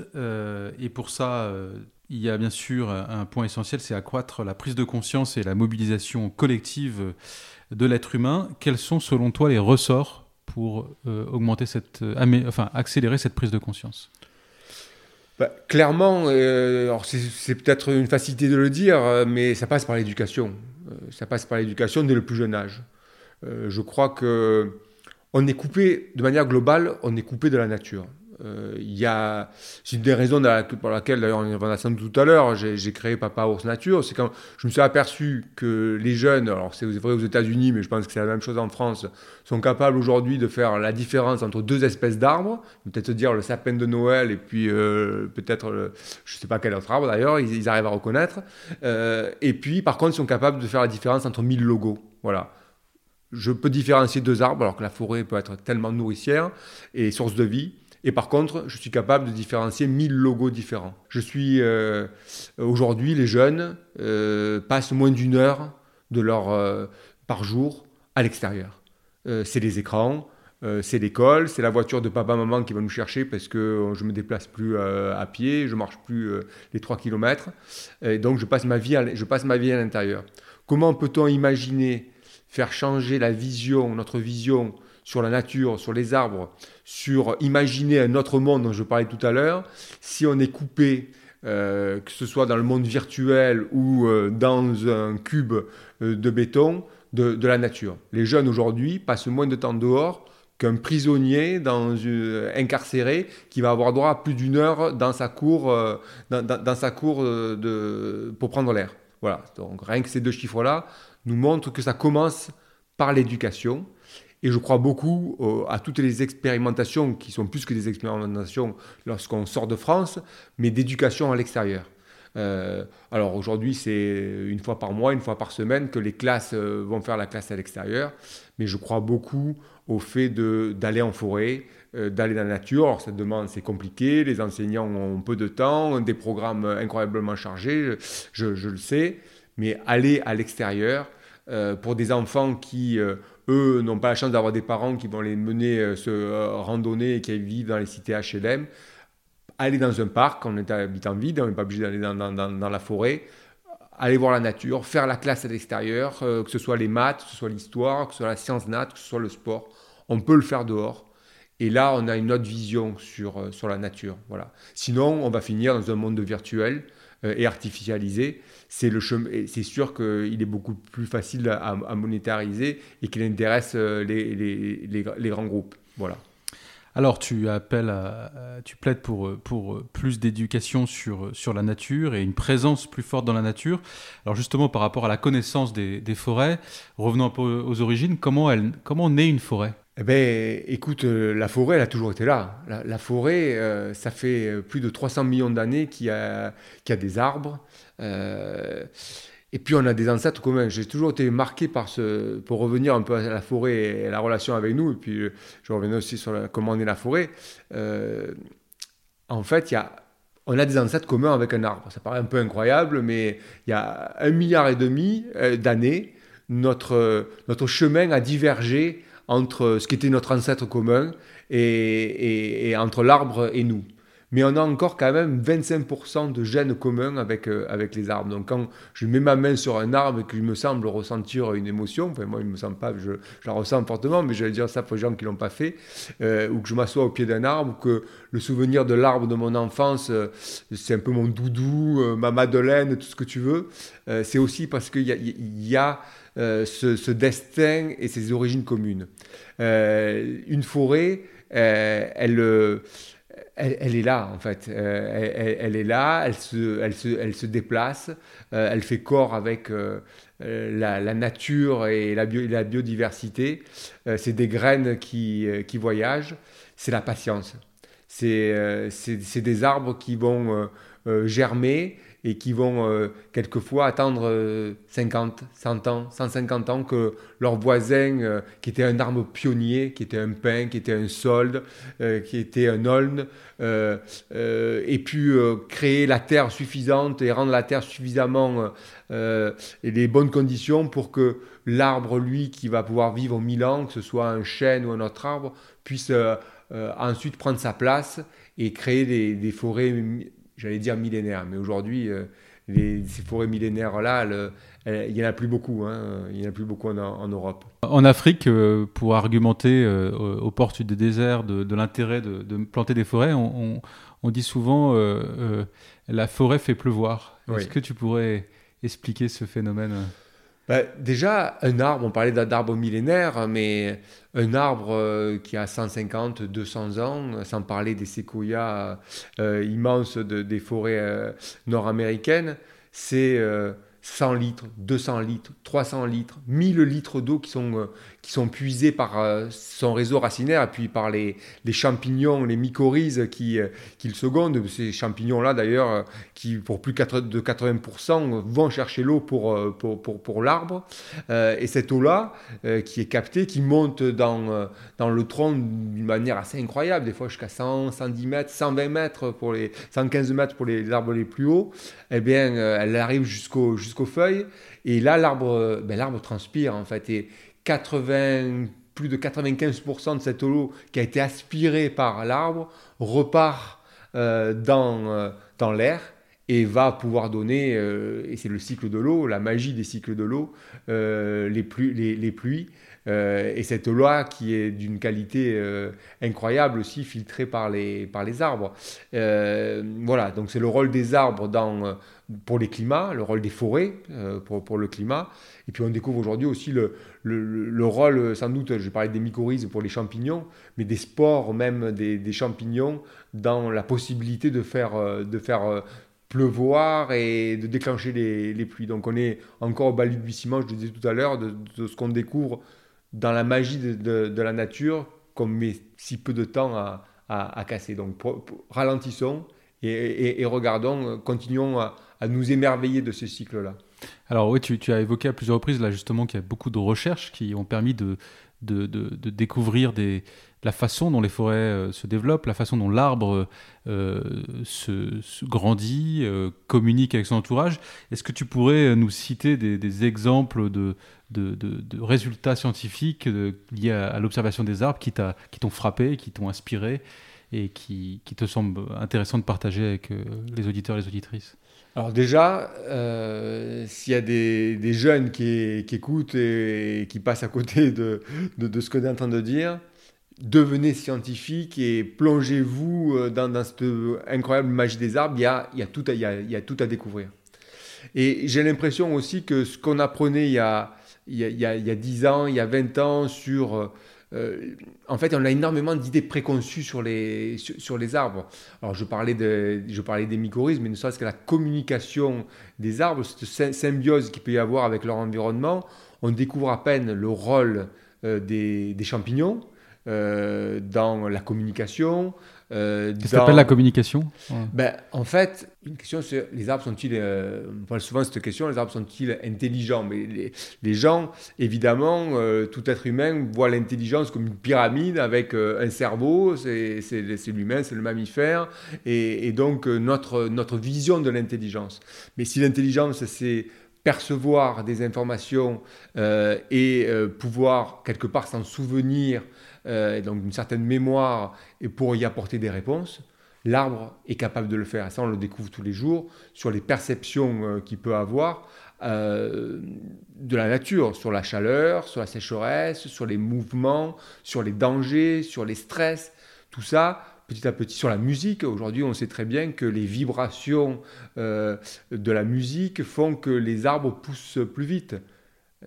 et pour ça il y a bien sûr un point essentiel, c'est accroître la prise de conscience et la mobilisation collective de l'être humain. Quels sont selon toi les ressorts pour euh, augmenter cette, euh, enfin, accélérer cette prise de conscience? Bah, Clairement, euh, c'est peut-être une facilité de le dire, mais ça passe par l'éducation. ça passe par l'éducation dès le plus jeune âge. je crois que on est coupé, de manière globale, on est coupé de la nature. Euh, il c'est une des raisons pour laquelle, d'ailleurs, on en a tout à l'heure, j'ai créé Papa Ours Nature. C'est quand je me suis aperçu que les jeunes, alors c'est vrai aux États-Unis, mais je pense que c'est la même chose en France, sont capables aujourd'hui de faire la différence entre deux espèces d'arbres, peut-être dire le sapin de Noël et puis euh, peut-être, je ne sais pas quel autre arbre d'ailleurs, ils, arrivent à reconnaître. Euh, et puis, par contre, ils sont capables de faire la différence entre mille logos. Voilà je peux différencier deux arbres, alors que la forêt peut être tellement nourricière et source de vie. Et par contre, je suis capable de différencier 1000 logos différents. Je suis euh, aujourd'hui, les jeunes euh, passent moins d'une heure de leur euh, par jour à l'extérieur. c'est les écrans, c'est l'école, c'est la voiture de papa maman qui va nous chercher parce que je me déplace plus à pied, je marche plus les 3 km. Et donc je passe ma vie je passe ma vie à l'intérieur. Comment peut-on imaginer faire changer la vision, notre vision sur la nature, sur les arbres, sur imaginer un autre monde dont je parlais tout à l'heure, si on est coupé, euh, que ce soit dans le monde virtuel ou euh, dans un cube euh, de béton, de, la nature. Les jeunes aujourd'hui passent moins de temps dehors qu'un prisonnier incarcéré qui va avoir droit à plus d'une heure dans sa cour, pour prendre l'air. Voilà. Donc rien que ces deux chiffres-là nous montrent que ça commence par l'éducation et je crois beaucoup euh, à toutes les expérimentations qui sont plus que des expérimentations lorsqu'on sort de France, mais d'éducation à l'extérieur. Euh, alors aujourd'hui, c'est une fois par mois, une fois par semaine que les classes euh, vont faire la classe à l'extérieur, mais je crois beaucoup au fait d'aller en forêt, d'aller dans la nature. Alors ça demande, c'est compliqué, les enseignants ont peu de temps, des programmes incroyablement chargés, je, je le sais, mais aller à l'extérieur pour des enfants qui eux n'ont pas la chance d'avoir des parents qui vont les mener euh, se euh, randonner et qui vivent dans les cités HLM. Aller dans un parc, on est habitant vide, on n'est pas obligé d'aller dans, la forêt. Aller voir la nature, faire la classe à l'extérieur, euh, que ce soit les maths, que ce soit l'histoire, que ce soit la science nat, que ce soit le sport. On peut le faire dehors. Et là, on a une autre vision sur, sur la nature. Voilà. Sinon, on va finir dans un monde virtuel et artificialisé c'est le c'est sûr qu'il est beaucoup plus facile à, monétariser et qu'il intéresse euh, les, les, grands groupes. Voilà. Alors, tu appelles, tu plaides pour, pour plus d'éducation sur, sur la nature et une présence plus forte dans la nature. Alors, justement, par rapport à la connaissance des, forêts, revenons un peu aux origines, comment, elle, comment naît une forêt? Eh ben, écoute, euh, la forêt, elle a toujours été là. La, forêt, euh, ça fait plus de 300 millions d'années qu'il y, qu'il y a des arbres. Euh, Et puis on a des ancêtres communs. J'ai toujours été marqué par ce, pour revenir un peu à la forêt et la relation avec nous, et puis je reviens aussi sur comment on est la forêt. Euh, en fait, il y a, on a des ancêtres communs avec un arbre. Ça paraît un peu incroyable, mais il y a un milliard et demi euh, d'années, notre, notre chemin a divergé entre ce qui était notre ancêtre commun et entre l'arbre et nous mais on a encore quand même 25% de gènes communs avec, euh, avec les arbres. Donc quand je mets ma main sur un arbre et qu'il me semble ressentir une émotion, enfin moi il me semble pas, je, je, la ressens fortement, mais je vais dire ça pour les gens qui l'ont pas fait, euh, ou que je m'assois au pied d'un arbre, ou que le souvenir de l'arbre de mon enfance, euh, c'est un peu mon doudou, ma madeleine, tout ce que tu veux, c'est aussi parce qu'il y a, y a ce, ce, destin et ces origines communes. une forêt, elle elle, est là, en fait. Euh, elle, est là, elle se, elle se, elle se déplace, euh, elle fait corps avec euh, la, nature et la, la biodiversité. c'est des graines qui, qui voyagent. C'est la patience. C'est des arbres qui vont germer et qui vont euh, quelquefois attendre 50, euh, 100 ans, 150 ans que leur voisin, euh, qui était un arbre pionnier, qui était un pin, qui était un solde, qui était un aulne, ait pu créer la terre suffisante et rendre la terre suffisamment et les bonnes conditions pour que l'arbre, lui, qui va pouvoir vivre mille ans, que ce soit un chêne ou un autre arbre, puisse ensuite prendre sa place et créer des, des forêts j'allais dire millénaire, mais aujourd'hui, euh, ces forêts millénaires-là, il n'y en a plus beaucoup. Hein, il n'y en a plus beaucoup en, Europe. En Afrique, euh, pour argumenter euh, aux portes des déserts de, l'intérêt de, planter des forêts, on, dit souvent la forêt fait pleuvoir. Est-ce que tu pourrais expliquer ce phénomène? Bah, déjà, un arbre, on parlait d'arbre millénaire, mais un arbre euh, qui a 150, 200 ans, sans parler des séquoias euh, immenses des forêts euh, nord-américaines, c'est 100 litres, 200 litres, 300 litres, 1000 litres d'eau qui sont, euh, qui sont puisés par euh, son réseau racinaire et puis par les, les champignons, les mycorhizes qui, euh, qui le secondent. Ces champignons-là, d'ailleurs, qui pour plus de 80% vont chercher l'eau pour, pour, pour, pour l'arbre. et cette eau-là, qui est captée, qui monte dans, dans le tronc d'une manière assez incroyable, des fois jusqu'à 100, 110 mètres, 120 mètres, pour les, 115 mètres pour les arbres les plus hauts, eh bien, elle arrive jusqu'au jusqu'aux feuilles. Et là, l'arbre ben, transpire, en fait. 80, plus de 95% de cette eau qui a été aspirée par l'arbre repart euh, dans, euh, dans l'air et va pouvoir donner, euh, et c'est le cycle de l'eau, la magie des cycles de l'eau, les, pluies, et cette eau-là qui est d'une qualité incroyable aussi, filtrée par les, par les arbres. voilà, donc c'est le rôle des arbres dans pour les climats, le rôle des forêts pour, pour, le climat. Et puis on découvre aujourd'hui aussi le, le, le, rôle, sans doute, je parlais des mycorhizes pour les champignons, mais des spores même des, champignons dans la possibilité de faire, euh, de faire euh, pleuvoir et de déclencher les, pluies. Donc on est encore au balbutiement, je le disais tout à l'heure, de, ce qu'on découvre dans la magie de, la nature qu'on met si peu de temps à, casser. Donc ralentissons et, et, regardons, continuons à à nous émerveiller de ce cycle-là. Alors oui, tu, as évoqué à plusieurs reprises là justement qu'il y a beaucoup de recherches qui ont permis de, découvrir la façon dont les forêts euh, se développent, la façon dont l'arbre euh, se, grandit, euh, communique avec son entourage. Est-ce que tu pourrais nous citer des, exemples de, de, résultats scientifiques liés à, l'observation des arbres qui t'ont frappé, qui t'ont inspiré et qui, qui, te semblent intéressants de partager avec les auditeurs et les auditrices? Alors déjà, euh, s'il y a des, jeunes qui, écoutent et, qui passent à côté de, ce que tu es en train de dire, devenez scientifique et plongez-vous euh, dans, cette incroyable magie des arbres. Il y a, tout, à, découvrir. Et j'ai l'impression aussi que ce qu'on apprenait il y, a, il, il y a 10 ans, il y a 20 ans sur euh, en fait, on a énormément d'idées préconçues sur les, sur, les arbres. Alors, je parlais, de, je parlais des mycorhizes, mais ne serait-ce que la communication des arbres, cette symbiose qu'il peut y avoir avec leur environnement, on découvre à peine le rôle euh, des, champignons euh, dans la communication, Euh, ça s'appelle la communication ben, En fait, une question c'est les arbres sont-ils, euh, on parle souvent de cette question, les arbres sont-ils intelligents? Mais les, les, gens, évidemment, euh, tout être humain voit l'intelligence comme une pyramide avec un cerveau, c'est l'humain, c'est le mammifère, et, et donc notre, notre vision de l'intelligence. Mais si l'intelligence, c'est percevoir des informations et pouvoir quelque part s'en souvenir, euh, donc d'une certaine mémoire, et pour y apporter des réponses, l'arbre est capable de le faire. Et ça, on le découvre tous les jours sur les perceptions euh, qu'il peut avoir euh, de la nature, sur la chaleur, sur la sécheresse, sur les mouvements, sur les dangers, sur les stress. Tout ça, petit à petit sur la musique. Aujourd'hui, on sait très bien que les vibrations de la musique font que les arbres poussent plus vite.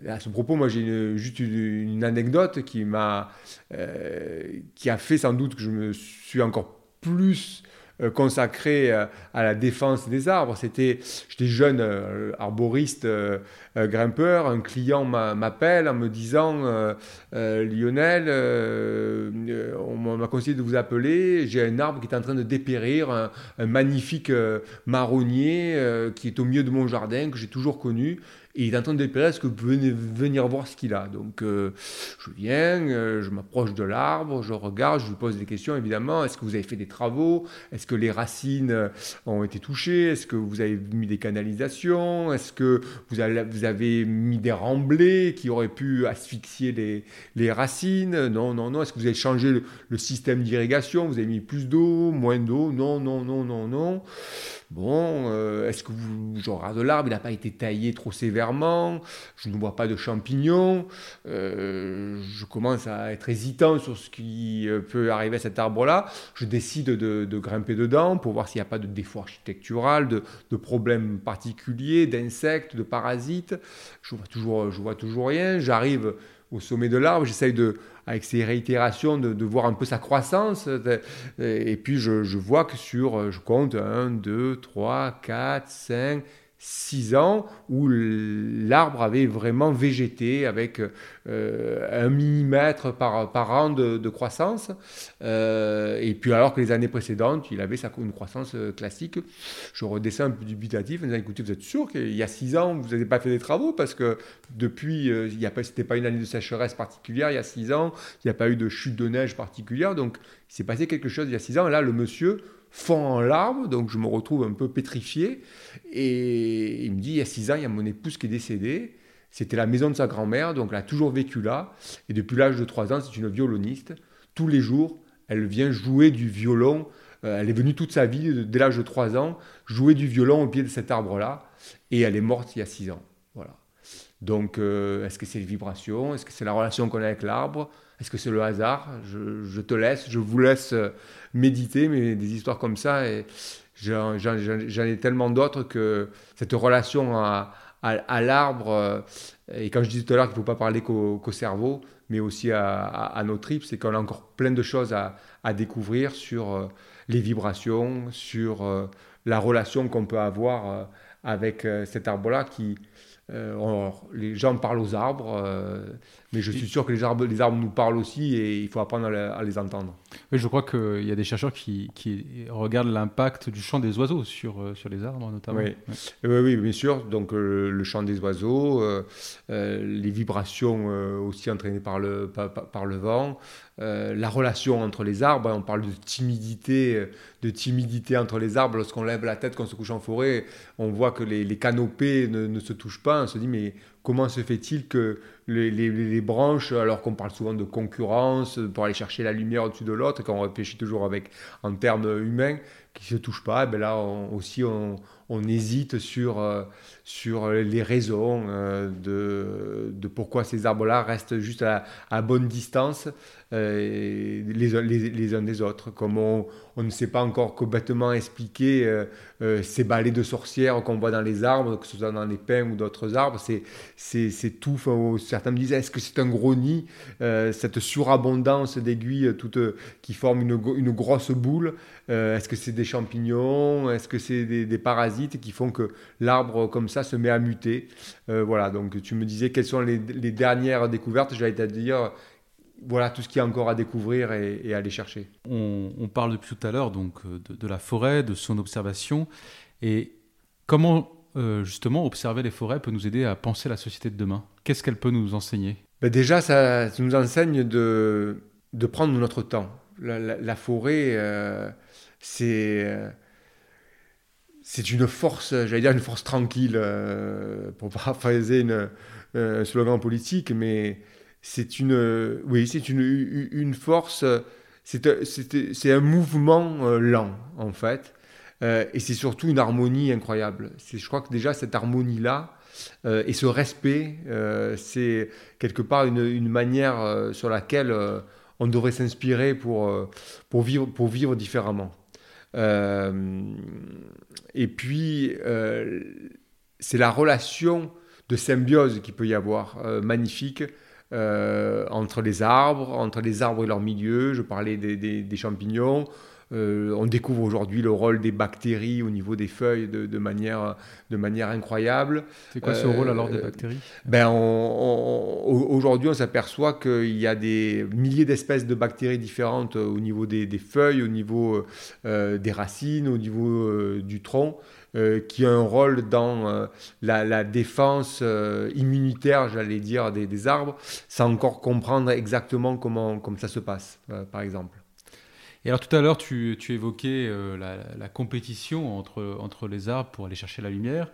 À ce propos, moi j'ai juste une, anecdote qui m'a, euh, a fait sans doute que je me suis encore plus euh, consacré euh, à la défense des arbres. C'était, j'étais jeune arboriste, grimpeur. Un client m'appelle en me disant Lionel, on m'a conseillé de vous appeler. J'ai un arbre qui est en train de dépérir, un magnifique marronnier qui est au milieu de mon jardin que j'ai toujours connu et il est en train de dépérir, est-ce que vous pouvez venir voir ce qu'il a? Donc euh, je viens, euh, je m'approche de l'arbre, je regarde, je lui pose des questions évidemment. Est-ce que vous avez fait des travaux? Est-ce que les racines euh, ont été touchées? Est-ce que vous avez mis des canalisations? Est-ce que vous avez, mis des remblais qui auraient pu asphyxier les, racines? Non, non, non. Est-ce que vous avez changé le, système d'irrigation? Vous avez mis plus d'eau, moins d'eau? Non, non, non, non, non. Bon, est-ce que vous, regarde l'arbre, il n'a pas été taillé trop sévèrement, je ne vois pas de champignons, euh, je commence à être hésitant sur ce qui euh, peut arriver à cet arbre-là, je décide de, grimper dedans pour voir s'il n'y a pas de défaut architectural, de, de problèmes particuliers, d'insectes, de parasites, je vois je vois toujours rien, j'arrive au sommet de l'arbre, j'essaye de, avec ces réitérations, de, voir un peu sa croissance. Et puis je, je vois que sur, je compte 1, 2, 3, 4, 5, 6 ans où l'arbre avait vraiment végété avec euh, un millimètre par, par an de, croissance. Euh, et puis alors que les années précédentes, il avait sa, une croissance euh, classique. Je redescends un peu dubitatif en disant, écoutez, vous êtes sûr qu'il y a 6 ans, vous n'avez pas fait des travaux? Parce que depuis, il y a pas, pas une année de sécheresse particulière, il y a 6 ans, il n'y a pas eu de chute de neige particulière. Donc il s'est passé quelque chose il y a 6 ans. Là, le monsieur fond en larmes, donc je me retrouve un peu pétrifié. Et il me dit, il y a six ans, il y a mon épouse qui est décédée. C'était la maison de sa grand-mère, donc elle a toujours vécu là. Et depuis l'âge de trois ans, c'est une violoniste. Tous les jours, elle vient jouer du violon. Euh, elle est venue toute sa vie, dès l'âge de trois ans, jouer du violon au pied de cet arbre-là. Et elle est morte il y a six ans. Voilà. Donc, euh, est-ce que c'est les vibrations? Est-ce que c'est la relation qu'on a avec l'arbre? Est-ce que c'est le hasard? Je, je, te laisse, je vous laisse euh, méditer, mais des histoires comme ça, et j'en ai tellement d'autres que cette relation à, l'arbre, euh, et quand je disais tout à l'heure qu'il ne faut pas parler qu'au cerveau, mais aussi à, à nos tripes, c'est qu'on a encore plein de choses à, découvrir sur euh, les vibrations, sur euh, la relation qu'on peut avoir avec cet arbre-là qui, les gens parlent aux arbres, mais je suis sûr que les arbres, les arbres nous parlent aussi et il faut apprendre à les entendre. Oui, je crois qu'il y a des chercheurs qui, qui regardent l'impact du chant des oiseaux sur, euh, sur les arbres notamment. Oui, oui, oui, bien sûr. Donc euh, le chant des oiseaux, euh, les vibrations aussi entraînées par le, par, par le vent, la relation entre les arbres. On parle de timidité, de timidité entre les arbres. Lorsqu'on lève la tête, qu'on se couche en forêt, on voit que les, les canopées ne, ne, se touchent pas. On se dit mais comment se fait-il que les, branches, alors qu'on parle souvent de concurrence pour aller chercher la lumière au-dessus de l'autre, quand on réfléchit toujours avec, en termes humains, qui ne se touchent pas, ben là aussi on, hésite sur, euh, les raisons euh, de, pourquoi ces arbres-là restent juste à bonne distance euh, les, les, uns des autres. Comme on, ne sait pas encore complètement expliquer ces balais de sorcières qu'on voit dans les arbres, que ce soit dans les pins ou d'autres arbres, c'est tout. certains me disent est-ce que c'est un gros nid, cette surabondance d'aiguilles toutes qui forment une, une grosse boule Est-ce que c'est des champignons Est-ce que c'est des, parasites qui font que l'arbre comme ça se met à muter? Euh, voilà, donc tu me disais quelles sont les, dernières découvertes, j'allais te dire, voilà tout ce qu'il y a encore à découvrir et, à aller chercher. On, parle depuis tout à l'heure donc euh, de, la forêt, de son observation. Et comment euh, justement observer les forêts peut nous aider à penser la société de demain? Qu'est-ce qu'elle peut nous enseigner? Ben Déjà, ça, nous enseigne de, de prendre notre temps. La, forêt, euh, c'est c'est une force, j'allais dire une force tranquille, pour paraphraser [laughs] une, un slogan politique, mais c'est une, oui, c'est une, une force, c'est un mouvement euh, lent en fait, euh, et c'est surtout une harmonie incroyable. Je crois que déjà cette harmonie-là euh, et ce respect, c'est quelque part une, une manière sur laquelle on devrait s'inspirer pour, pour, vivre, pour vivre différemment. et puis, c'est la relation de symbiose qu'il peut y avoir, magnifique, euh, entre les arbres, entre les arbres et leur milieu. Je parlais des, champignons. Euh, on découvre aujourd'hui le rôle des bactéries au niveau des feuilles de, manière, de manière incroyable. C'est quoi ce rôle alors des euh, bactéries? ben Aujourd'hui, on s'aperçoit qu'il y a des milliers d'espèces de bactéries différentes au niveau des, feuilles, au niveau des racines, au niveau du tronc. Euh, qui a un rôle dans euh, la, défense euh, immunitaire, j'allais dire, des, arbres, sans encore comprendre exactement comment, comment ça se passe, par exemple. Et alors tout à l'heure, tu, tu, évoquais la, compétition entre, entre les arbres pour aller chercher la lumière.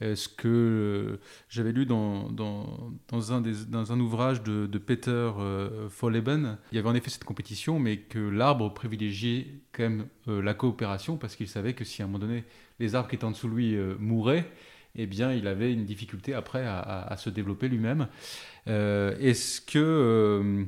Ce que j'avais lu dans, dans, un des, dans, un ouvrage de, Peter euh, il y avait en effet cette compétition, mais que l'arbre privilégiait quand même la coopération parce qu'il savait que si à un moment donné les arbres qui étaient en dessous de lui euh, mouraient, eh bien, il avait une difficulté après à, se développer lui-même. Euh, est-ce que, euh,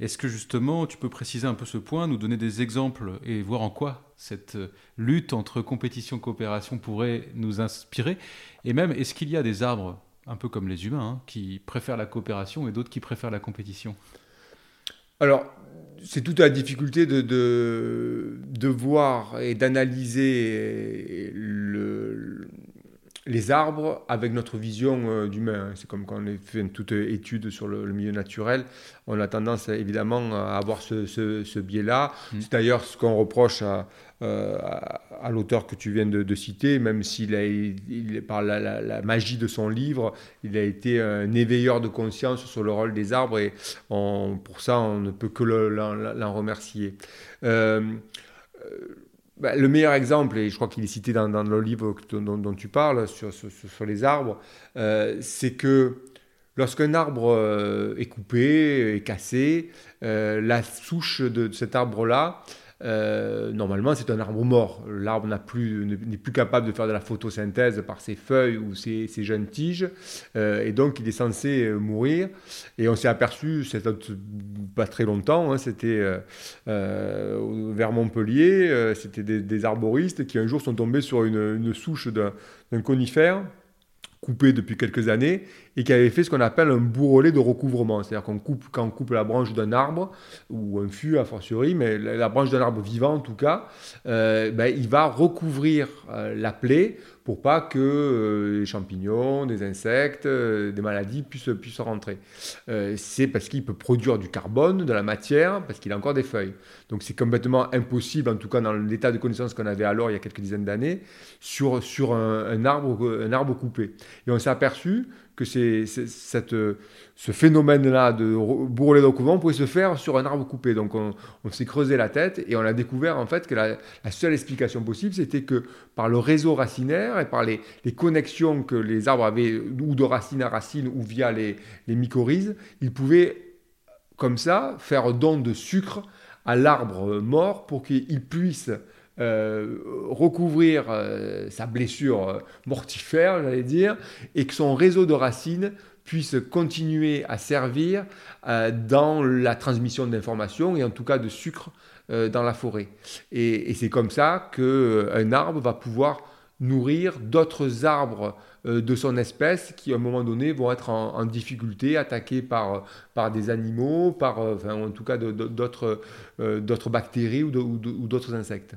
est-ce que justement, tu peux préciser un peu ce point, nous donner des exemples et voir en quoi cette lutte entre compétition et coopération pourrait nous inspirer? Et même, est-ce qu'il y a des arbres, un peu comme les humains, hein, qui préfèrent la coopération et d'autres qui préfèrent la compétition? Alors, c'est toute la difficulté de, de, voir et d'analyser les arbres avec notre vision euh, d'humain. C'est comme quand on fait une toute étude sur le, milieu naturel, on a tendance évidemment à avoir ce, ce, biais-là. Mmh. C'est d'ailleurs ce qu'on reproche à, euh, à, l'auteur que tu viens de, citer, même s'il a, il, par la, magie de son livre, il a été un éveilleur de conscience sur le rôle des arbres et pour ça, on ne peut que l'en remercier. Euh, euh, bah, le meilleur exemple, et je crois qu'il est cité dans, le livre dont, tu parles sur, sur, les arbres, c'est que lorsqu'un arbre est coupé, est cassé, la souche de cet arbre-là, euh, normalement, c'est un arbre mort. L'arbre n'est plus, plus capable de faire de la photosynthèse par ses feuilles ou ses, jeunes tiges, euh, et donc il est censé euh, mourir. Et on s'est aperçu, c'était pas très longtemps, hein, c'était vers Montpellier, c'était des, arboristes qui un jour sont tombés sur une, une souche d'un conifère coupé depuis quelques années et qui avait fait ce qu'on appelle un bourrelet de recouvrement. C'est-à-dire qu'on coupe, quand coupe la branche d'un arbre, ou un fût a fortiori, mais la, branche d'un arbre vivant en tout cas, euh, ben, il va recouvrir euh, la plaie pour pas que euh, les champignons, des insectes, euh, des maladies puissent, puissent rentrer. C'est parce qu'il peut produire du carbone, de la matière, parce qu'il a encore des feuilles. Donc c'est complètement impossible, en tout cas dans l'état de connaissance qu'on avait alors il y a quelques dizaines d'années, sur, sur un, arbre, un arbre coupé. Et on s'est aperçu que cette, ce phénomène-là de bourrelet de recouvrement pouvait se faire sur un arbre coupé. Donc on, s'est creusé la tête et on a découvert en fait que la, seule explication possible, c'était que par le réseau racinaire et par les, connexions que les arbres avaient, ou de racine à racine, ou via les, mycorhizes, ils pouvaient comme ça faire don de sucre à l'arbre mort pour qu'il puisse euh, recouvrir euh, sa blessure euh, mortifère, j'allais dire, et que son réseau de racines puisse continuer à servir dans la transmission d'informations et en tout cas de sucre dans la forêt. Et, c'est comme ça qu'un arbre va pouvoir nourrir d'autres arbres de son espèce qui à un moment donné vont être en, difficulté, attaqués par, par des animaux, par, enfin, en tout cas d'autres bactéries ou d'autres insectes.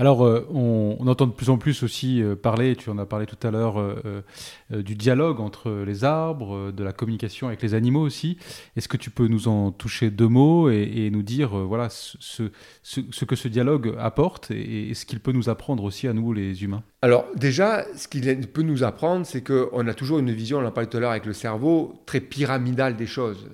Alors, euh, on, entend de plus en plus aussi euh, parler, tu en as parlé tout à l'heure, euh, du dialogue entre les arbres, de la communication avec les animaux aussi. Est-ce que tu peux nous en toucher deux mots et, nous dire voilà, ce, que ce dialogue apporte et, ce qu'il peut nous apprendre aussi à nous, les humains? Alors, déjà, ce qu'il peut nous apprendre, c'est qu'on a toujours une vision, on en parlait tout à l'heure avec le cerveau, très pyramidale des choses.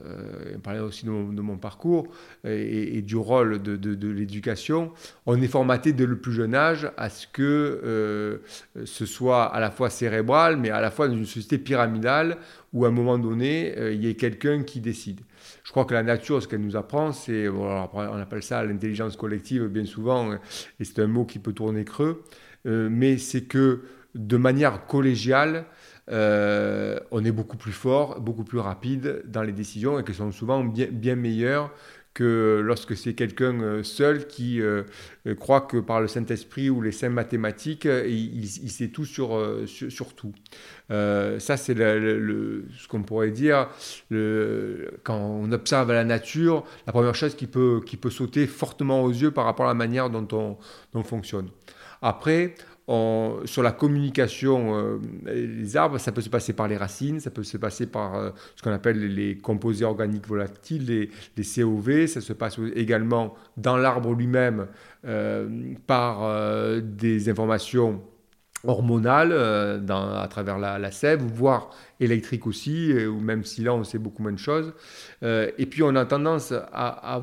on parlait aussi de mon, parcours et, du rôle de, de l'éducation. On est formaté de le plus jeune âge à ce que euh, ce soit à la fois cérébral, mais à la fois dans une société pyramidale où à un moment donné, euh, il y ait quelqu'un qui décide. Je crois que la nature, ce qu'elle nous apprend, c'est, on appelle ça l'intelligence collective bien souvent, et c'est un mot qui peut tourner creux, euh, mais c'est que de manière collégiale, on est beaucoup plus fort, beaucoup plus rapide dans les décisions et qu'elles sont souvent bien, bien meilleures que lorsque c'est quelqu'un euh, seul qui euh, euh, croit que par le Saint-Esprit ou les saints mathématiques, il, sait tout sur, sur, tout. ça, c'est ce qu'on pourrait dire, quand on observe la nature, la première chose qui peut, qui peut sauter fortement aux yeux par rapport à la manière dont on, dont on fonctionne. Après, sur la communication, euh, les arbres, ça peut se passer par les racines, ça peut se passer par euh, ce qu'on appelle les composés organiques volatiles, les, COV, ça se passe également dans l'arbre lui-même euh, par des informations hormonales à travers la, sève, voire électriques aussi, ou même si là on sait beaucoup moins de choses. et puis on a tendance à,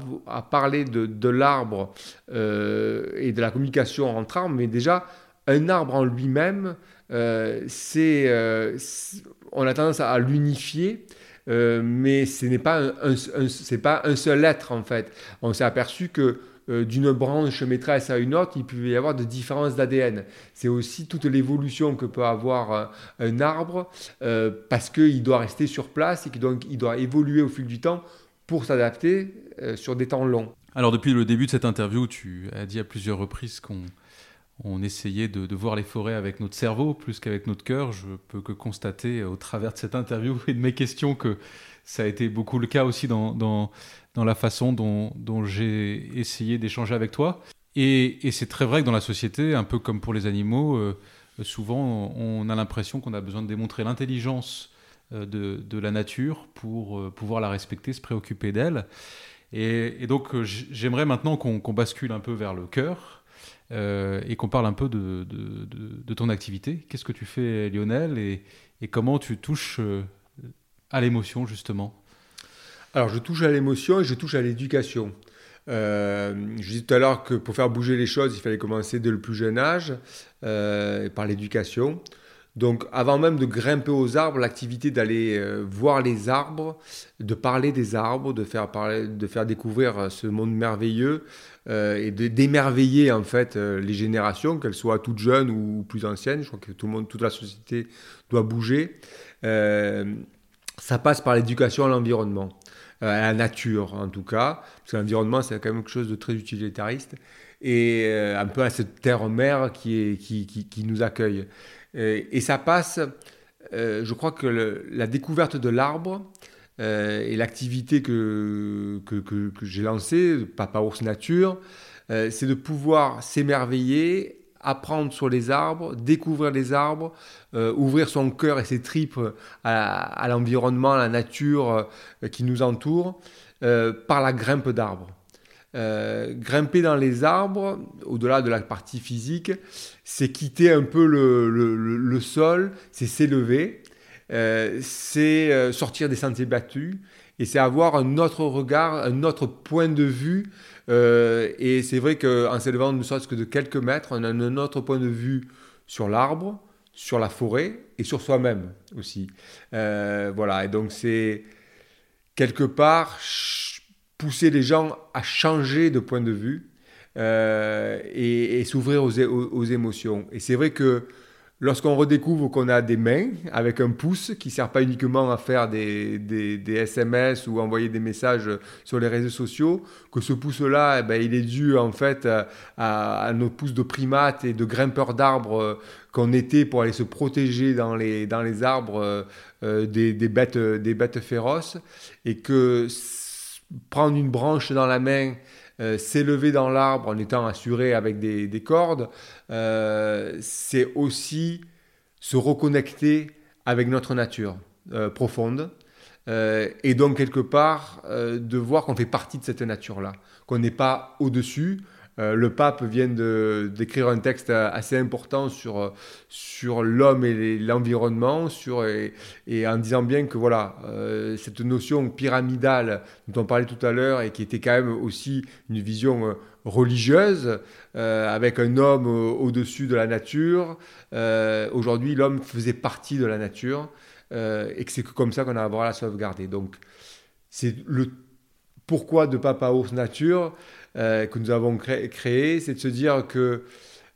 parler de l'arbre et de la communication entre arbres, mais déjà un arbre en lui-même, euh, euh, on a tendance à l'unifier, euh, mais ce n'est pas un, seul être en fait. On s'est aperçu que d'une branche maîtresse à une autre, il pouvait y avoir de différences d'ADN. C'est aussi toute l'évolution que peut avoir un arbre parce qu'il doit rester sur place et qu'il doit, doit évoluer au fil du temps pour s'adapter sur des temps longs. Alors depuis le début de cette interview, tu as dit à plusieurs reprises qu'on on essayait de, voir les forêts avec notre cerveau plus qu'avec notre cœur. Je peux que constater au travers de cette interview [laughs] et de mes questions que ça a été beaucoup le cas aussi dans, la façon dont, j'ai essayé d'échanger avec toi. Et, c'est très vrai que dans la société, un peu comme pour les animaux, euh, souvent on a l'impression qu'on a besoin de démontrer l'intelligence euh, de, la nature pour euh, pouvoir la respecter, se préoccuper d'elle. Et, donc j'aimerais maintenant qu'on bascule un peu vers le cœur euh, et qu'on parle un peu de, ton activité. Qu'est-ce que tu fais, Lionel, et, et comment tu touches euh, à l'émotion, justement? Alors, je touche à l'émotion et je touche à l'éducation. Euh, je disais tout à l'heure que pour faire bouger les choses, il fallait commencer dès le plus jeune âge, par l'éducation. Donc avant même de grimper aux arbres, l'activité d'aller voir les arbres, de parler des arbres, de faire, parler, de faire découvrir ce monde merveilleux, euh, et d'émerveiller en fait euh, les générations, qu'elles soient toutes jeunes ou plus anciennes. Je crois que tout le monde, toute la société doit bouger. Euh, ça passe par l'éducation à l'environnement, à la nature en tout cas, parce que l'environnement c'est quand même quelque chose de très utilitariste et un peu à cette terre-mère qui, nous accueille. Et, ça passe, je crois que la découverte de l'arbre, euh, et l'activité que, que, que, j'ai lancée, Papa Ours Nature, euh, c'est de pouvoir s'émerveiller, apprendre sur les arbres, découvrir les arbres, euh, ouvrir son cœur et ses tripes à, l'environnement, à la nature qui nous entoure, par la grimpe d'arbres. grimper dans les arbres, au-delà de la partie physique, c'est quitter un peu le, sol, c'est s'élever, euh, c'est euh, sortir des sentiers battus et c'est avoir un autre regard, un autre point de vue. Euh, et c'est vrai qu'en s'élevant ne serait-ce que de quelques mètres, on a un autre point de vue sur l'arbre, sur la forêt et sur soi-même aussi. voilà, et donc c'est quelque part pousser les gens à changer de point de vue et, s'ouvrir aux, aux, émotions. Et c'est vrai que lorsqu'on redécouvre qu'on a des mains avec un pouce qui ne sert pas uniquement à faire des, SMS ou envoyer des messages sur les réseaux sociaux, que ce pouce-là, eh ben, il est dû en fait à, nos pouces de primates et de grimpeurs d'arbres euh, qu'on était pour aller se protéger dans les, arbres euh, euh, des bêtes féroces, et que prendre une branche dans la main s'élever dans l'arbre en étant assuré avec des, des cordes, c'est aussi se reconnecter avec notre nature profonde. et donc quelque part de voir qu'on fait partie de cette nature-là, qu'on n'est pas au-dessus, euh, le pape vient d'écrire un texte assez important sur, sur l'homme et l'environnement, et, en disant bien que voilà, euh, cette notion pyramidale dont on parlait tout à l'heure et qui était quand même aussi une vision euh, religieuse, avec un homme au-dessus de la nature. Aujourd'hui, l'homme faisait partie de la nature et que c'est comme ça qu'on a à voir la sauvegarder. Donc, c'est le pourquoi de Papa Ours Nature euh, que nous avons créé, c'est de se dire que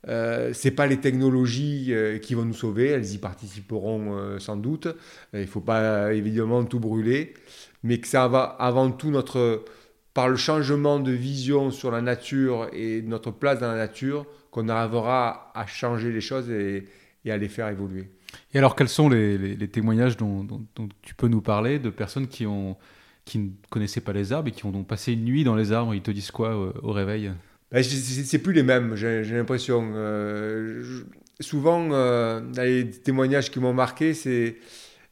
euh, ce n'est pas les technologies euh, qui vont nous sauver, elles y participeront euh, sans doute. Il faut pas évidemment tout brûler, mais que ça va avant tout notre, par le changement de vision sur la nature et notre place dans la nature, qu'on arrivera à changer les choses et, à les faire évoluer. Et alors, quels sont les, témoignages dont, tu peux nous parler de personnes qui ont qui ne connaissaient pas les arbres et qui ont donc passé une nuit dans les arbres. Ils te disent quoi euh, au réveil? Ben, C'est plus les mêmes, j'ai l'impression. Euh, souvent, euh, dans les témoignages qui m'ont marqué, c'est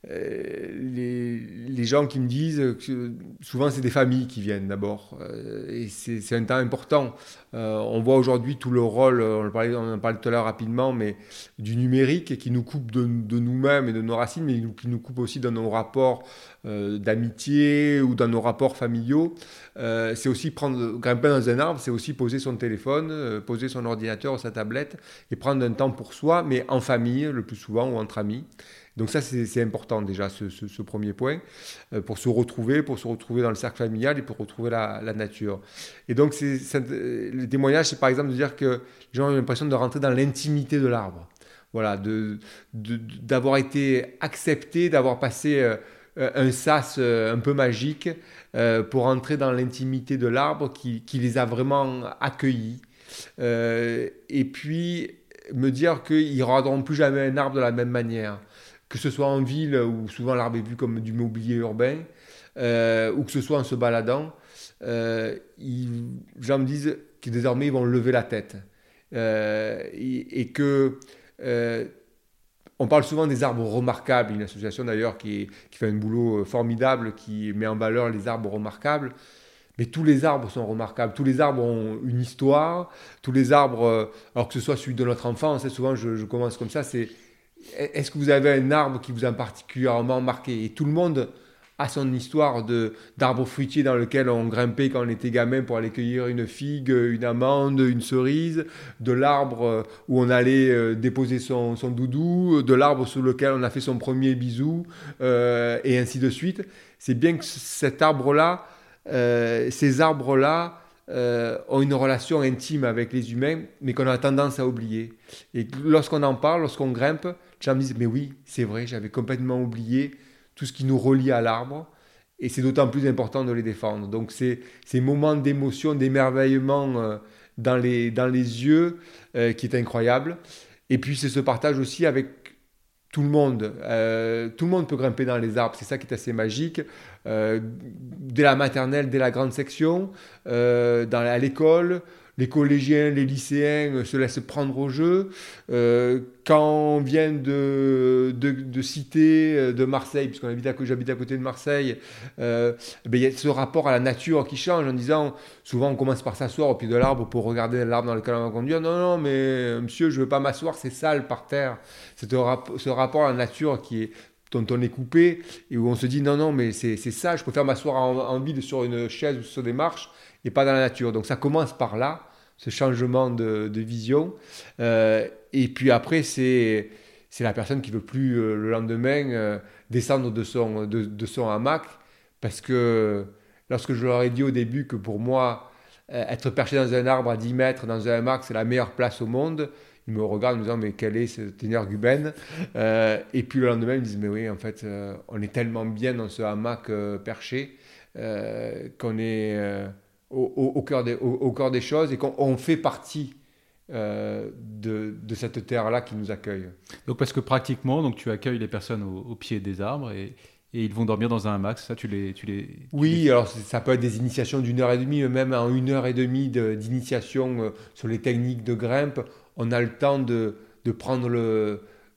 les, les, gens qui me disent que souvent c'est des familles qui viennent d'abord euh, et c'est un temps important. Euh, on voit aujourd'hui tout le rôle, on en, parlait, tout à l'heure rapidement, mais du numérique qui nous coupe de, de nous-mêmes et de nos racines, mais qui nous coupe aussi dans nos rapports d'amitié ou dans nos rapports familiaux. c'est aussi prendre, grimper dans un arbre, c'est aussi poser son téléphone, poser son ordinateur ou sa tablette et prendre un temps pour soi, mais en famille le plus souvent ou entre amis. Donc ça, c'est important déjà, ce, premier point, euh, pour se retrouver, pour se retrouver dans le cercle familial et pour retrouver la, nature. Et donc, le témoignage, c'est par exemple de dire que les gens ont l'impression de rentrer dans l'intimité de l'arbre. Voilà, d'avoir de, été accepté, d'avoir passé euh, un sas euh, un peu magique pour entrer dans l'intimité de l'arbre qui, qui, les a vraiment accueillis. et puis me dire qu'ils ne rendront plus jamais un arbre de la même manière que ce soit en ville où souvent l'arbre est vu comme du mobilier urbain, euh, ou que ce soit en se baladant, euh, les gens me disent que désormais ils vont lever la tête. Euh, et, que on parle souvent des arbres remarquables, une association d'ailleurs qui, fait un boulot formidable, qui met en valeur les arbres remarquables. Mais tous les arbres sont remarquables, tous les arbres ont une histoire, tous les arbres, alors que ce soit celui de notre enfance, souvent je, je commence comme ça, c'est est-ce que vous avez un arbre qui vous a particulièrement marqué? Et tout le monde a son histoire d'arbre fruitier dans lequel on grimpait quand on était gamin pour aller cueillir une figue, une amande, une cerise, de l'arbre où on allait euh, déposer son, doudou, de l'arbre sur lequel on a fait son premier bisou, euh, et ainsi de suite. C'est bien que cet arbre-là, euh, ces arbres-là, ont une relation intime avec les humains, mais qu'on a tendance à oublier. Et lorsqu'on en parle, lorsqu'on grimpe, les me disent, mais oui, c'est vrai, j'avais complètement oublié tout ce qui nous relie à l'arbre. Et c'est d'autant plus important de les défendre. Donc c'est ces moments d'émotion, d'émerveillement euh, dans, les, dans les yeux euh, qui est incroyable. Et puis c'est ce partage aussi avec tout le monde. Euh, tout le monde peut grimper dans les arbres, c'est ça qui est assez magique. dès la maternelle, dès la grande section, à l'école, les collégiens, les lycéens euh, se laissent prendre au jeu. Euh, quand on vient de, de, cité, euh, de Marseille, puisqu'on habite à, j'habite à côté de Marseille, ben, il y a ce rapport à la nature qui change en disant, souvent on commence par s'asseoir au pied de l'arbre pour regarder l'arbre dans lequel on va conduire. Non, non, mais monsieur, je ne veux pas m'asseoir, c'est sale par terre. C'est ce rapport à la nature qui est dont on est coupé et où on se dit non, non, mais c'est ça, je préfère m'asseoir en vide sur une chaise ou sur des marches et pas dans la nature. Donc ça commence par là, ce changement de, vision. Euh, et puis après, c'est la personne qui veut plus euh, le lendemain euh, descendre de son, de, son hamac, parce que lorsque je leur ai dit au début que pour moi, être perché dans un arbre à 10 mètres dans un hamac, c'est la meilleure place au monde, ils me regardent en me disant mais quelle est cette énergumène? Et puis le lendemain, ils me disent mais oui, en fait, on est tellement bien dans ce hamac perché qu'on est au, cœur des, au, cœur des choses et qu'on fait partie euh, de, de, cette terre-là qui nous accueille. Donc parce que pratiquement, donc tu accueilles les personnes au, pied des arbres et, et ils vont dormir dans un hamac. Ça, tu les, tu les. Oui, alors ça peut être des initiations d'une heure et demie, même en une heure et demie d'initiation euh, sur les techniques de grimpe, on a le temps de, de prendre le,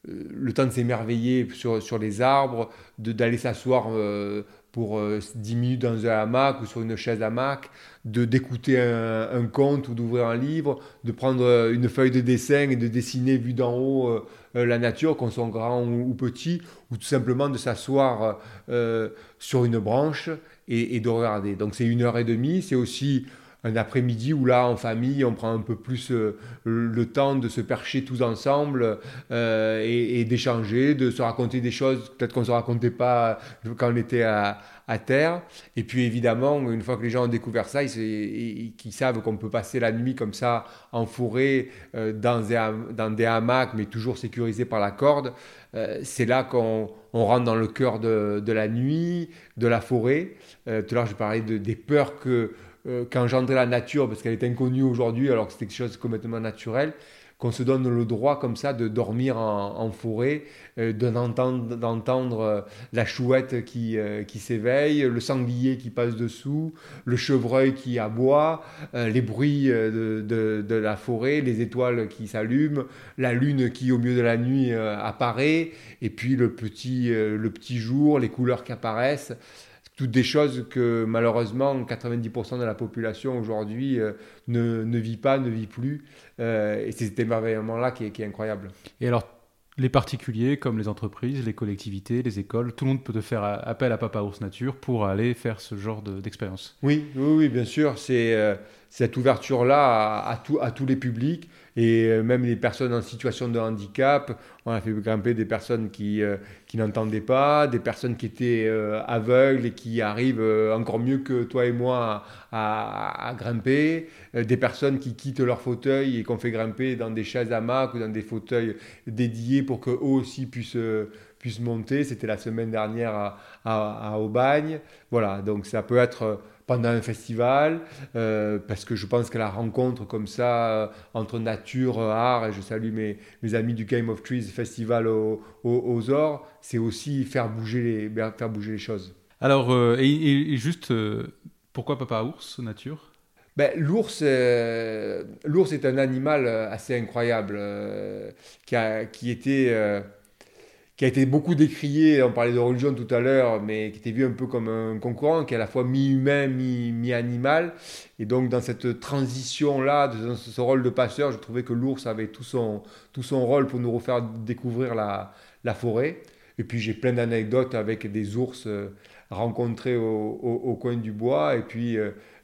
euh, le temps de s'émerveiller sur, sur les arbres, d'aller s'asseoir euh, pour 10 minutes dans un hamac ou sur une chaise hamac, de d'écouter un, conte ou d'ouvrir un livre, de prendre une feuille de dessin et de dessiner vu d'en haut euh, la nature, qu'on soit grand ou, petit, ou tout simplement de s'asseoir euh, sur une branche et, de regarder. Donc c'est une heure et demie, c'est aussi un après-midi où là, en famille, on prend un peu plus euh, le temps de se percher tous ensemble et, d'échanger, de se raconter des choses peut-être qu'on ne se racontait pas quand on était à, terre. Et puis évidemment, une fois que les gens ont découvert ça, ils, savent qu'on peut passer la nuit comme ça en forêt, euh, dans, des, hamacs, mais toujours sécurisés par la corde, euh, c'est là qu'on on rentre dans le cœur de, la nuit, de la forêt. Euh, tout à l'heure, je parlais de, des peurs que qu'engendrait la nature, parce qu'elle est inconnue aujourd'hui, alors que c'était quelque chose de complètement naturel qu'on se donne le droit comme ça de dormir en, forêt, euh, d'entendre euh, la chouette qui, euh, s'éveille, le sanglier qui passe dessous, le chevreuil qui aboie, les bruits de, de, la forêt, les étoiles qui s'allument, la lune qui au milieu de la nuit apparaît, et puis le petit, le petit jour, les couleurs qui apparaissent toutes des choses que malheureusement 90% de la population aujourd'hui euh, ne, ne, vit pas, ne vit plus. Euh, et c'est cet émerveillement-là qui est, qui est, incroyable. Et alors, les particuliers, comme les entreprises, les collectivités, les écoles, tout le monde peut te faire appel à Papa Ours Nature pour aller faire ce genre d'expérience. oui, oui, oui, bien sûr. C'est euh, cette ouverture-là à, à tous les publics et euh, même les personnes en situation de handicap. On a fait grimper des personnes qui, euh, qui n'entendaient pas, des personnes qui étaient euh, aveugles et qui arrivent encore mieux que toi et moi à, grimper, des personnes qui quittent leur fauteuil et qu'on fait grimper dans des chaises hamacs ou dans des fauteuils dédiés pour qu'eux aussi puissent monter. C'était la semaine dernière à, à, à, Aubagne. Voilà, donc ça peut être pendant un festival, euh, parce que je pense que la rencontre comme ça euh, entre nature, art, et je salue mes, mes amis du Game of Trees Festival aux, aux, Ors, c'est aussi faire bouger les, ben, faire bouger les choses. Alors, euh, et, juste, pourquoi Papa Ours, nature? Ben, L'ours, l'ours est un animal assez incroyable, qui, a, qui était qui a été beaucoup décrié, on parlait de religion tout à l'heure, mais qui était vu un peu comme un concurrent, qui est à la fois mi-humain, mi-animal. et donc dans cette transition-là, dans ce rôle de passeur, je trouvais que l'ours avait tout son, tout son rôle pour nous refaire découvrir la, la forêt. Et puis j'ai plein d'anecdotes avec des ours euh, rencontrés au, au, coin du bois, et puis...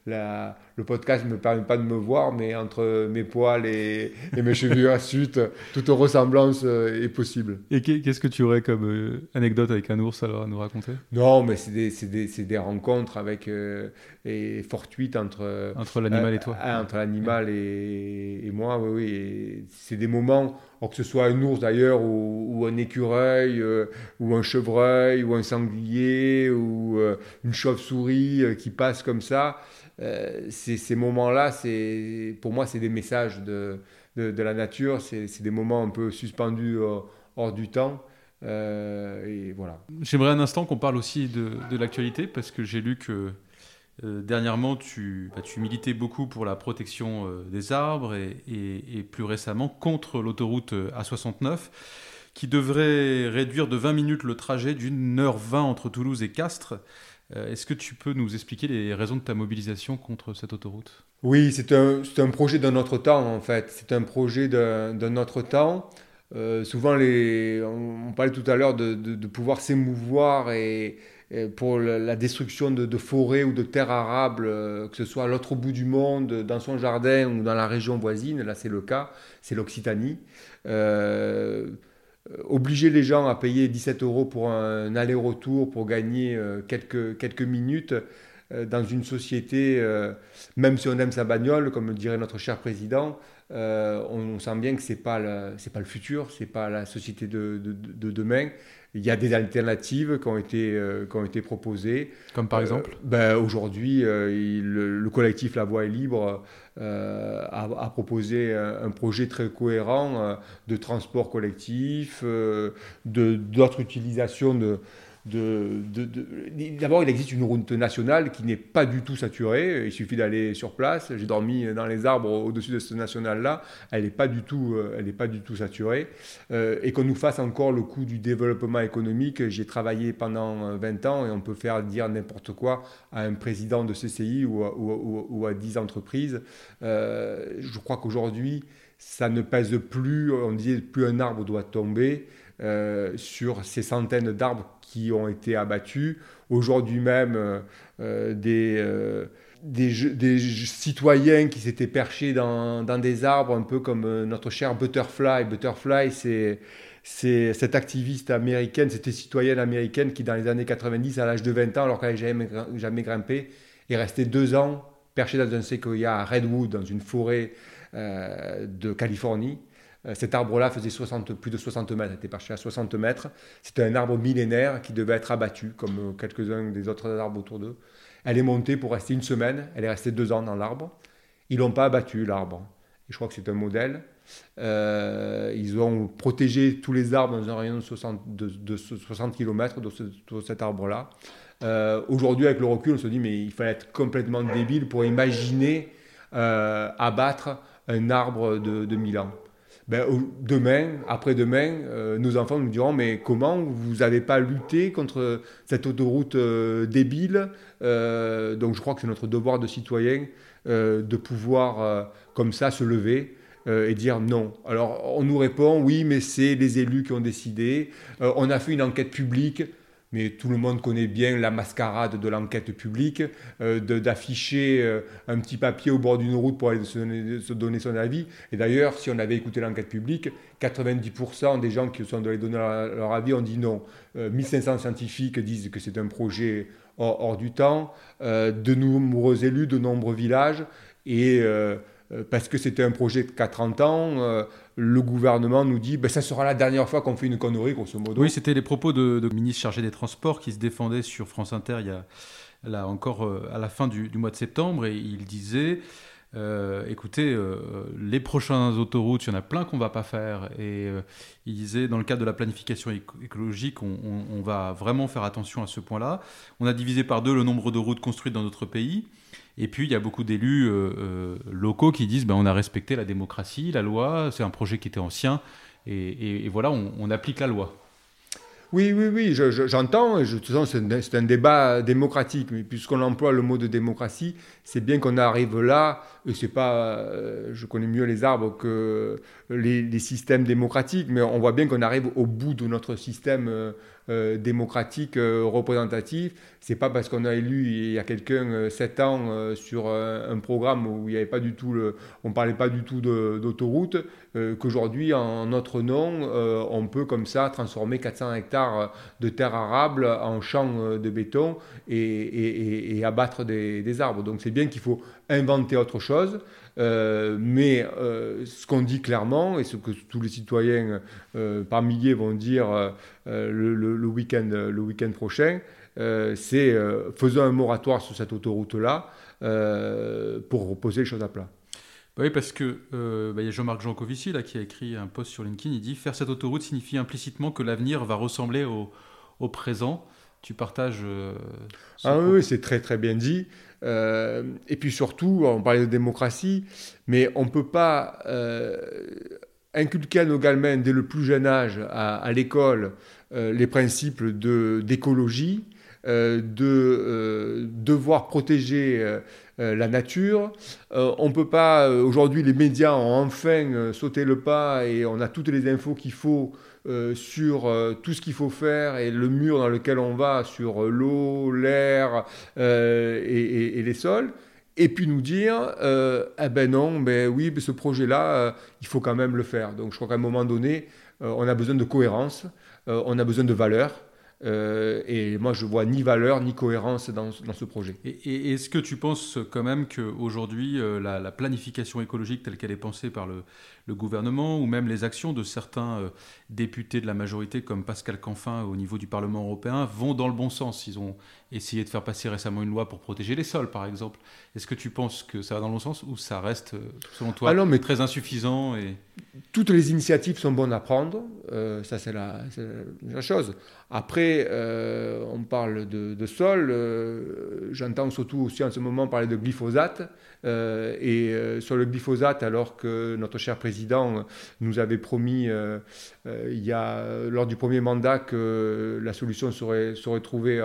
La, le podcast ne me permet pas de me voir, mais entre mes poils et, mes cheveux à suite, [laughs] toute ressemblance euh, est possible. Et qu'est-ce que tu aurais comme euh, anecdote avec un ours alors à nous raconter? Non, mais c'est des, des, des, rencontres avec euh, et fortuites entre entre l'animal et toi. Entre l'animal et, et, moi, oui, oui. C'est des moments, que ce soit un ours d'ailleurs ou, un écureuil ou un chevreuil ou un sanglier ou une chauve-souris qui passe comme ça. Euh, ces moments-là, pour moi, c'est des messages de, de, la nature, c'est des moments un peu suspendus hors, du temps. Euh, et voilà. J'aimerais un instant qu'on parle aussi de, de l'actualité, parce que j'ai lu que euh, dernièrement, tu, bah, tu, militais beaucoup pour la protection des arbres et, plus récemment contre l'autoroute A69 qui devrait réduire de 20 minutes le trajet d'une heure 20 entre Toulouse et Castres. Euh, est-ce que tu peux nous expliquer les raisons de ta mobilisation contre cette autoroute? Oui, c'est un, un, projet d'un autre temps en fait. C'est un projet d'un autre temps. Euh, souvent, les, on, parlait tout à l'heure de, de, pouvoir s'émouvoir et, pour la, destruction de, forêts ou de terres arables, euh, que ce soit à l'autre bout du monde, dans son jardin ou dans la région voisine. Là, c'est le cas, c'est l'Occitanie. Euh, euh, obliger les gens à payer 17 euros pour un aller-retour pour gagner euh, quelques, minutes euh, dans une société, même si on aime sa bagnole, comme dirait notre cher président, on, sent bien que ce n'est pas, le, le futur, ce n'est pas la société de, demain. Il y a des alternatives qui ont été, qui ont été proposées. Comme par exemple ben, Aujourd'hui, le, le, collectif La Voix est libre euh, a, proposé un, projet très cohérent euh, de transport collectif, euh, d'autres utilisations de, D'abord, il existe une route nationale qui n'est pas du tout saturée. Il suffit d'aller sur place. J'ai dormi dans les arbres au-dessus de cette nationale-là. Elle n'est pas, du tout, euh, pas du tout saturée. Euh, et qu'on nous fasse encore le coup du développement économique. J'ai travaillé pendant 20 ans et on peut faire dire n'importe quoi à un président de CCI ou à, ou, à 10 entreprises. je crois qu'aujourd'hui, ça ne pèse plus, on disait plus un arbre doit tomber. Euh, sur ces centaines d'arbres ont été abattus. Aujourd'hui même, euh, euh, des, des, citoyens qui s'étaient perchés dans, des arbres, un peu comme notre cher Butterfly. Butterfly, c'est cette activiste américaine, cette citoyenne américaine qui, dans les années 90, à l'âge de 20 ans, alors qu'elle n'avait jamais, jamais grimpé, est restée deux ans perchée dans un séquoia à Redwood, dans une forêt de Californie. Euh, cet arbre-là faisait 60, plus de 60 mètres, était perché à 60 mètres. C'était un arbre millénaire qui devait être abattu, comme euh, quelques-uns des autres arbres autour d'eux. Elle est montée pour rester une semaine, elle est restée deux ans dans l'arbre. Ils l'ont pas abattu, l'arbre. Je crois que c'est un modèle. Euh, ils ont protégé tous les arbres dans un rayon de 60, de, 60 km de, cet arbre-là. Aujourd'hui, avec le recul, on se dit, mais il fallait être complètement débile pour imaginer abattre un arbre de, de 1000 ans ben, demain, après-demain, euh, nos enfants nous diront mais comment vous n'avez pas lutté contre cette autoroute euh, débile? Euh, Donc je crois que c'est notre devoir de citoyen de pouvoir comme ça se lever et dire non. Alors on nous répond oui mais c'est les élus qui ont décidé. on a fait une enquête publique mais tout le monde connaît bien la mascarade de l'enquête publique, euh, d'afficher euh, un petit papier au bord d'une route pour aller se donner, son avis. Et d'ailleurs, si on avait écouté l'enquête publique, 90% des gens qui sont allés donner leur, avis ont dit non. 1500 euh, scientifiques disent que c'est un projet hors, du temps, de nombreux élus, de nombreux villages, et parce que c'était un projet a 30 ans, le gouvernement nous dit ben, ça sera la dernière fois qu'on fait une connerie, grosso modo. Oui, c'était les propos de, ministre chargé des Transports qui se défendait sur France Inter il y a là encore euh, à la fin du, mois de septembre et il disait euh, écoutez, euh, les prochaines autoroutes, il y en a plein qu'on va pas faire. Et il disait, dans le cadre de la planification écologique, on, va vraiment faire attention à ce point-là. On a divisé par deux le nombre de routes construites dans notre pays. Et puis, il y a beaucoup d'élus euh, euh, locaux qui disent ben, on a respecté la démocratie, la loi, c'est un projet qui était ancien, et, voilà, on, applique la loi. Oui, oui, oui, j'entends. Je, de toute façon, c'est un, débat démocratique. Mais puisqu'on emploie le mot de démocratie, c'est bien qu'on arrive là. Et c'est pas, euh, je connais mieux les arbres que les, systèmes démocratiques, mais on voit bien qu'on arrive au bout de notre système euh, démocratique euh, représentatif. C'est pas parce qu'on a élu il y a quelqu'un euh, sept ans sur un programme où il n'y avait pas du tout le, on parlait pas du tout d'autoroute qu'aujourd'hui en notre nom on peut comme ça transformer 400 hectares de terre arable en champs de béton et, abattre des, arbres. Donc c'est bien qu'il faut inventer autre chose. Euh, mais euh, ce qu'on dit clairement, et ce que tous les citoyens euh, par milliers vont dire le, week-end le week prochain, c'est faisons un moratoire sur cette autoroute-là pour reposer les choses à plat. Oui, parce que bah, y a Jean-Marc Jancovici là, qui a écrit un post sur LinkedIn, il dit Faire cette autoroute signifie implicitement que l'avenir va ressembler au, au présent. Tu partages. ah oui, c'est très très bien dit. Euh, et puis surtout, on parlait de démocratie, mais on ne peut pas euh, inculquer à nos gamins dès le plus jeune âge à, l'école euh, les principes d'écologie, de devoir protéger la nature. on ne peut pas, aujourd'hui les médias ont enfin sauté le pas et on a toutes les infos qu'il faut euh, sur euh, tout ce qu'il faut faire et le mur dans lequel on va sur euh, l'eau, l'air et, les sols. Et puis nous dire, eh ben non, mais oui, mais ce projet-là, il faut quand même le faire. Donc je crois qu'à un moment donné, on a besoin de cohérence, on a besoin de valeur. Euh, et moi, je vois ni valeur ni cohérence dans, ce projet. Et, est-ce que tu penses quand même qu'aujourd'hui, euh, la, planification écologique telle qu'elle est pensée par le, gouvernement, ou même les actions de certains euh, députés de la majorité, comme Pascal Canfin au niveau du Parlement européen, vont dans le bon sens? Ils ont essayé de faire passer récemment une loi pour protéger les sols, par exemple. Est-ce que tu penses que ça va dans le bon sens, ou ça reste, selon toi, ah très insuffisant et... toutes les initiatives sont bonnes à prendre, euh, ça c'est la, la, chose. Après, euh, on parle de, sol, euh, j'entends surtout aussi en ce moment parler de glyphosate. et sur le glyphosate, alors que notre cher président nous avait promis il y a, lors du premier mandat que la solution serait, serait trouvée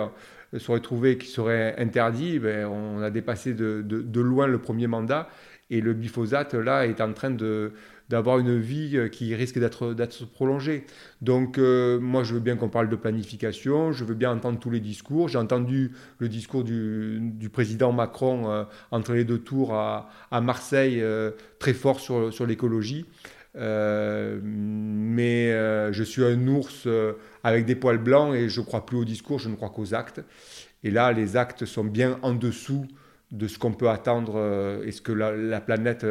serait trouvé qui serait interdit, ben, on a dépassé de, de, loin le premier mandat et le glyphosate là est en train de, d'avoir une vie euh, qui risque d'être prolongée. Donc euh, moi je veux bien qu'on parle de planification, je veux bien entendre tous les discours. J'ai entendu le discours du, président Macron euh, entre les deux tours à, Marseille, très fort sur, sur l'écologie. Mais je suis un ours avec des poils blancs et je ne crois plus au discours, je ne crois qu'aux actes. Et là, les actes sont bien en dessous de ce qu'on peut attendre et ce que la, la planète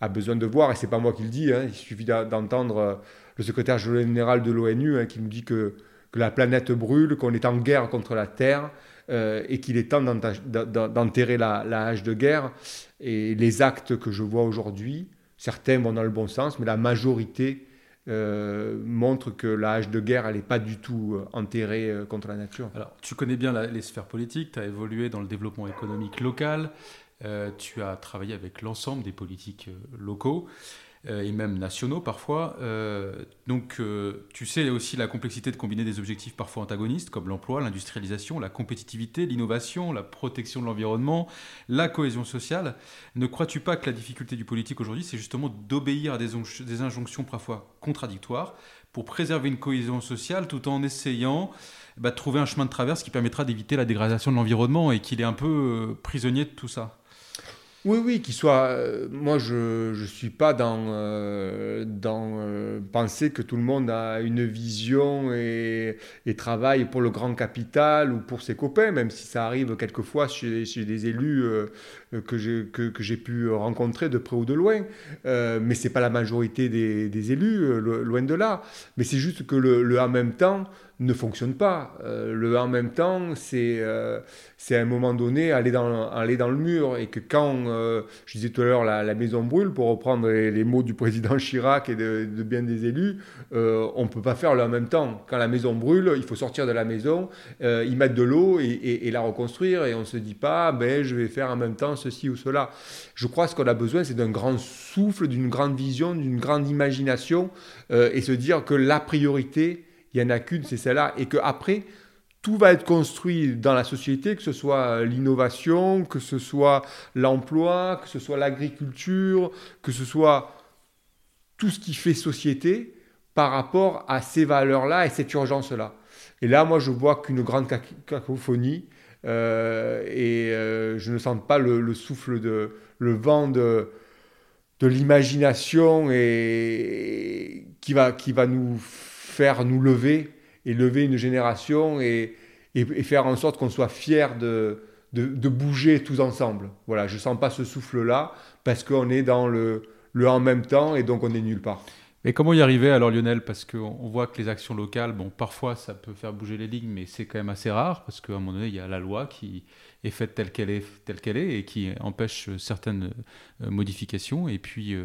a besoin de voir, et c'est pas moi qui le dis, hein, il suffit d'entendre euh, le secrétaire général de l'ONU hein, qui nous dit que, la planète brûle, qu'on est en guerre contre la Terre, euh, et qu'il est temps d'enterrer la, hache de guerre. Et les actes que je vois aujourd'hui, certains vont dans le bon sens, mais la majorité euh, montre que la hache de guerre, n'est pas du tout enterrée contre la nature. Alors, tu connais bien les sphères politiques, tu as évolué dans le développement économique local, euh, tu as travaillé avec l'ensemble des politiques euh, locaux euh, et même nationaux parfois. donc tu sais aussi la complexité de combiner des objectifs parfois antagonistes comme l'emploi, l'industrialisation, la compétitivité, l'innovation, la protection de l'environnement, la cohésion sociale. Ne crois-tu pas que la difficulté du politique aujourd'hui, c'est justement d'obéir à des, des, injonctions parfois contradictoires pour préserver une cohésion sociale tout en essayant bah, de trouver un chemin de traverse qui permettra d'éviter la dégradation de l'environnement et qu'il est un peu prisonnier de tout ça? Oui, oui, qu'il soit. Euh, moi, je ne suis pas dans, euh, euh, penser que tout le monde a une vision et, travaille pour le grand capital ou pour ses copains, même si ça arrive quelquefois chez, chez des élus que j'ai pu rencontrer de près ou de loin. mais ce n'est pas la majorité des, élus, loin de là. Mais c'est juste que le en même temps ne fonctionne pas. Euh, le en même temps, c'est euh, c'est à un moment donné aller dans, aller dans le mur. Et que quand, euh, je disais tout à l'heure, la, maison brûle, pour reprendre les, mots du président Chirac et de, bien des élus, on ne peut pas faire le en même temps. Quand la maison brûle, il faut sortir de la maison, y mettre de l'eau et, la reconstruire. Et on ne se dit pas, ben, je vais faire en même temps ceci ou cela. Je crois que ce qu'on a besoin, c'est d'un grand souffle, d'une grande vision, d'une grande imagination et se dire que la priorité, il n'y en a qu'une, c'est celle-là, et qu'après, tout va être construit dans la société, que ce soit l'innovation, que ce soit l'emploi, que ce soit l'agriculture, que ce soit tout ce qui fait société par rapport à ces valeurs-là et cette urgence-là. Et là, moi, je vois qu'une grande cacophonie euh, et euh, je ne sens pas le, souffle de le vent de, de l'imagination et qui va, qui va nous faire nous lever et lever une génération et, et, faire en sorte qu'on soit fiers de, de, bouger tous ensemble. Voilà, je sens pas ce souffle-là parce qu'on est dans le, le en même temps et donc on est nulle part. Mais comment y arriver alors Lionel? Parce qu'on voit que les actions locales, bon, parfois ça peut faire bouger les lignes, mais c'est quand même assez rare parce qu'à un moment donné, il y a la loi qui est faite telle qu'elle est, telle qu'elle est et qui empêche certaines euh, modifications. Et puis, euh,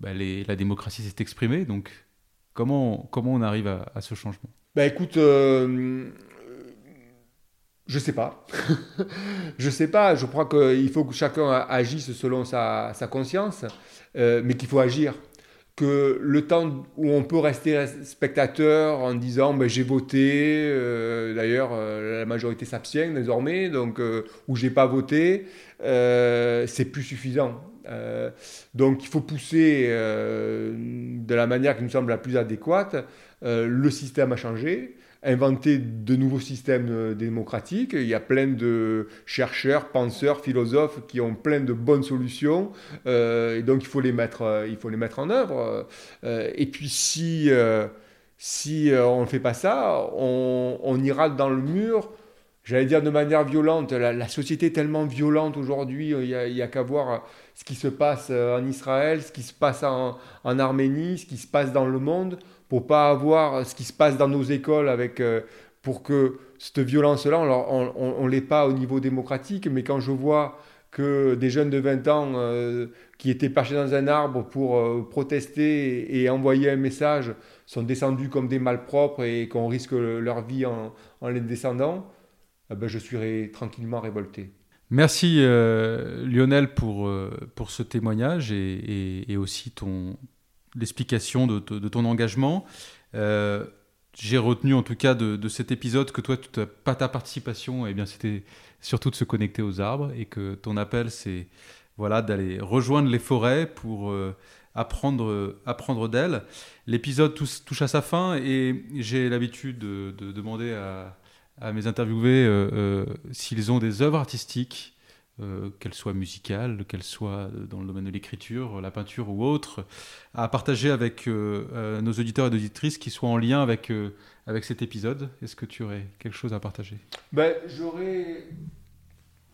bah, la démocratie s'est exprimée, donc Comment, comment on arrive à, ce changement? Bah écoute, euh, je sais pas. [laughs] je sais pas. Je crois qu'il faut que chacun agisse selon sa, conscience, euh, mais qu'il faut agir. Que le temps où on peut rester spectateur en disant ben, j'ai voté, euh, d'ailleurs la majorité s'abstient désormais, donc ou j'ai pas voté, c'est plus suffisant. Euh, donc il faut pousser euh, de la manière qui nous semble la plus adéquate. Euh, le système a changé, inventer de nouveaux systèmes démocratiques. Il y a plein de chercheurs, penseurs, philosophes qui ont plein de bonnes solutions. et donc il faut les mettre, il faut les mettre en œuvre. et puis si, si on ne fait pas ça, on, on ira dans le mur j'allais dire de manière violente. La, société est tellement violente aujourd'hui, il n'y a, qu'à voir ce qui se passe euh, en Israël, ce qui se passe en, Arménie, ce qui se passe dans le monde, pour pas avoir ce qui se passe dans nos écoles avec, euh, pour que cette violence-là, on ne l'ait pas au niveau démocratique, mais quand je vois que des jeunes de 20 ans euh, qui étaient perchés dans un arbre pour euh, protester et, envoyer un message sont descendus comme des malpropres et qu'on risque leur vie en, les descendant, ben, je suis tranquillement révolté. Merci Lionel pour, pour ce témoignage et, aussi ton, l'explication de, ton engagement. J'ai retenu en tout cas de, cet épisode que toi, pas ta participation, eh bien c'était surtout de se connecter aux arbres et que ton appel, c'est voilà, d'aller rejoindre les forêts pour euh, apprendre, apprendre d'elles. L'épisode touche, à sa fin et j'ai l'habitude de, demander à, mes interviewés euh, euh, s'ils ont des œuvres artistiques euh, qu'elle soit musicale, qu'elle soit dans le domaine de l'écriture, la peinture ou autre, à partager avec nos auditeurs et auditrices qui soient en lien avec, avec cet épisode. Est-ce que tu aurais quelque chose à partager? Ben, J'aurais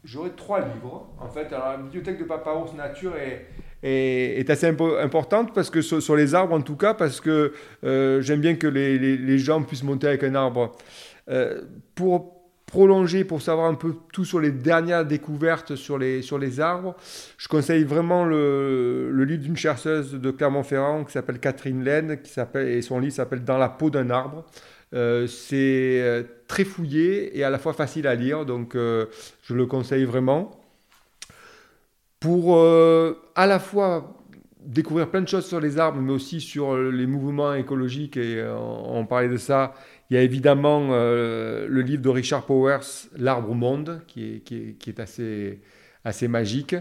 J'aurais trois livres. En fait, la bibliothèque de Papa Ours Nature est, est, assez importante parce que sur, les arbres, en tout cas, parce que j'aime bien que les, les, gens puissent monter avec un arbre. Pour prolonger pour savoir un peu tout sur les dernières découvertes sur les, sur les arbres, je conseille vraiment le, livre d'une chercheuse de Clermont-Ferrand qui s'appelle Catherine Laine, et son livre s'appelle Dans la peau d'un arbre. Euh, c'est euh, très fouillé et à la fois facile à lire, donc euh, je le conseille vraiment. Pour à la fois découvrir plein de choses sur les arbres, mais aussi sur les mouvements écologiques, et on parlait de ça, il y a évidemment euh, le livre de Richard Powers, L'arbre au monde, qui est, assez, magique.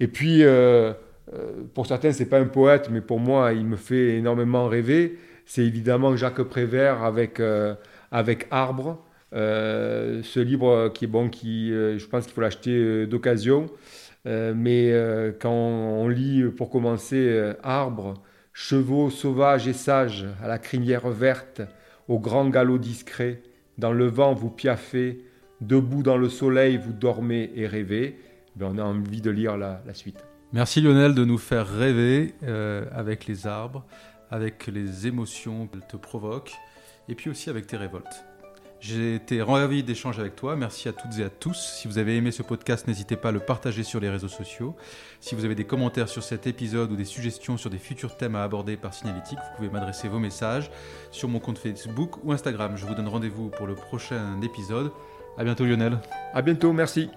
Et puis, euh, euh, pour certains, ce n'est pas un poète, mais pour moi, il me fait énormément rêver. C'est évidemment Jacques Prévert avec, avec Arbre. ce livre qui est bon, qui, je pense qu'il faut l'acheter d'occasion. mais quand on lit, pour commencer, Arbre, chevaux sauvages et sages à la crinière verte, au grand galop discret, dans le vent vous piaffez, debout dans le soleil vous dormez et rêvez, ben on a envie de lire la, suite. Merci Lionel de nous faire rêver euh, avec les arbres, avec les émotions qu'elles te provoquent, et puis aussi avec tes révoltes. J'ai été ravi d'échanger avec toi. Merci à toutes et à tous. Si vous avez aimé ce podcast, n'hésitez pas à le partager sur les réseaux sociaux. Si vous avez des commentaires sur cet épisode ou des suggestions sur des futurs thèmes à aborder par Signalétique, vous pouvez m'adresser vos messages sur mon compte Facebook ou Instagram. Je vous donne rendez-vous pour le prochain épisode. À bientôt Lionel. À bientôt, merci.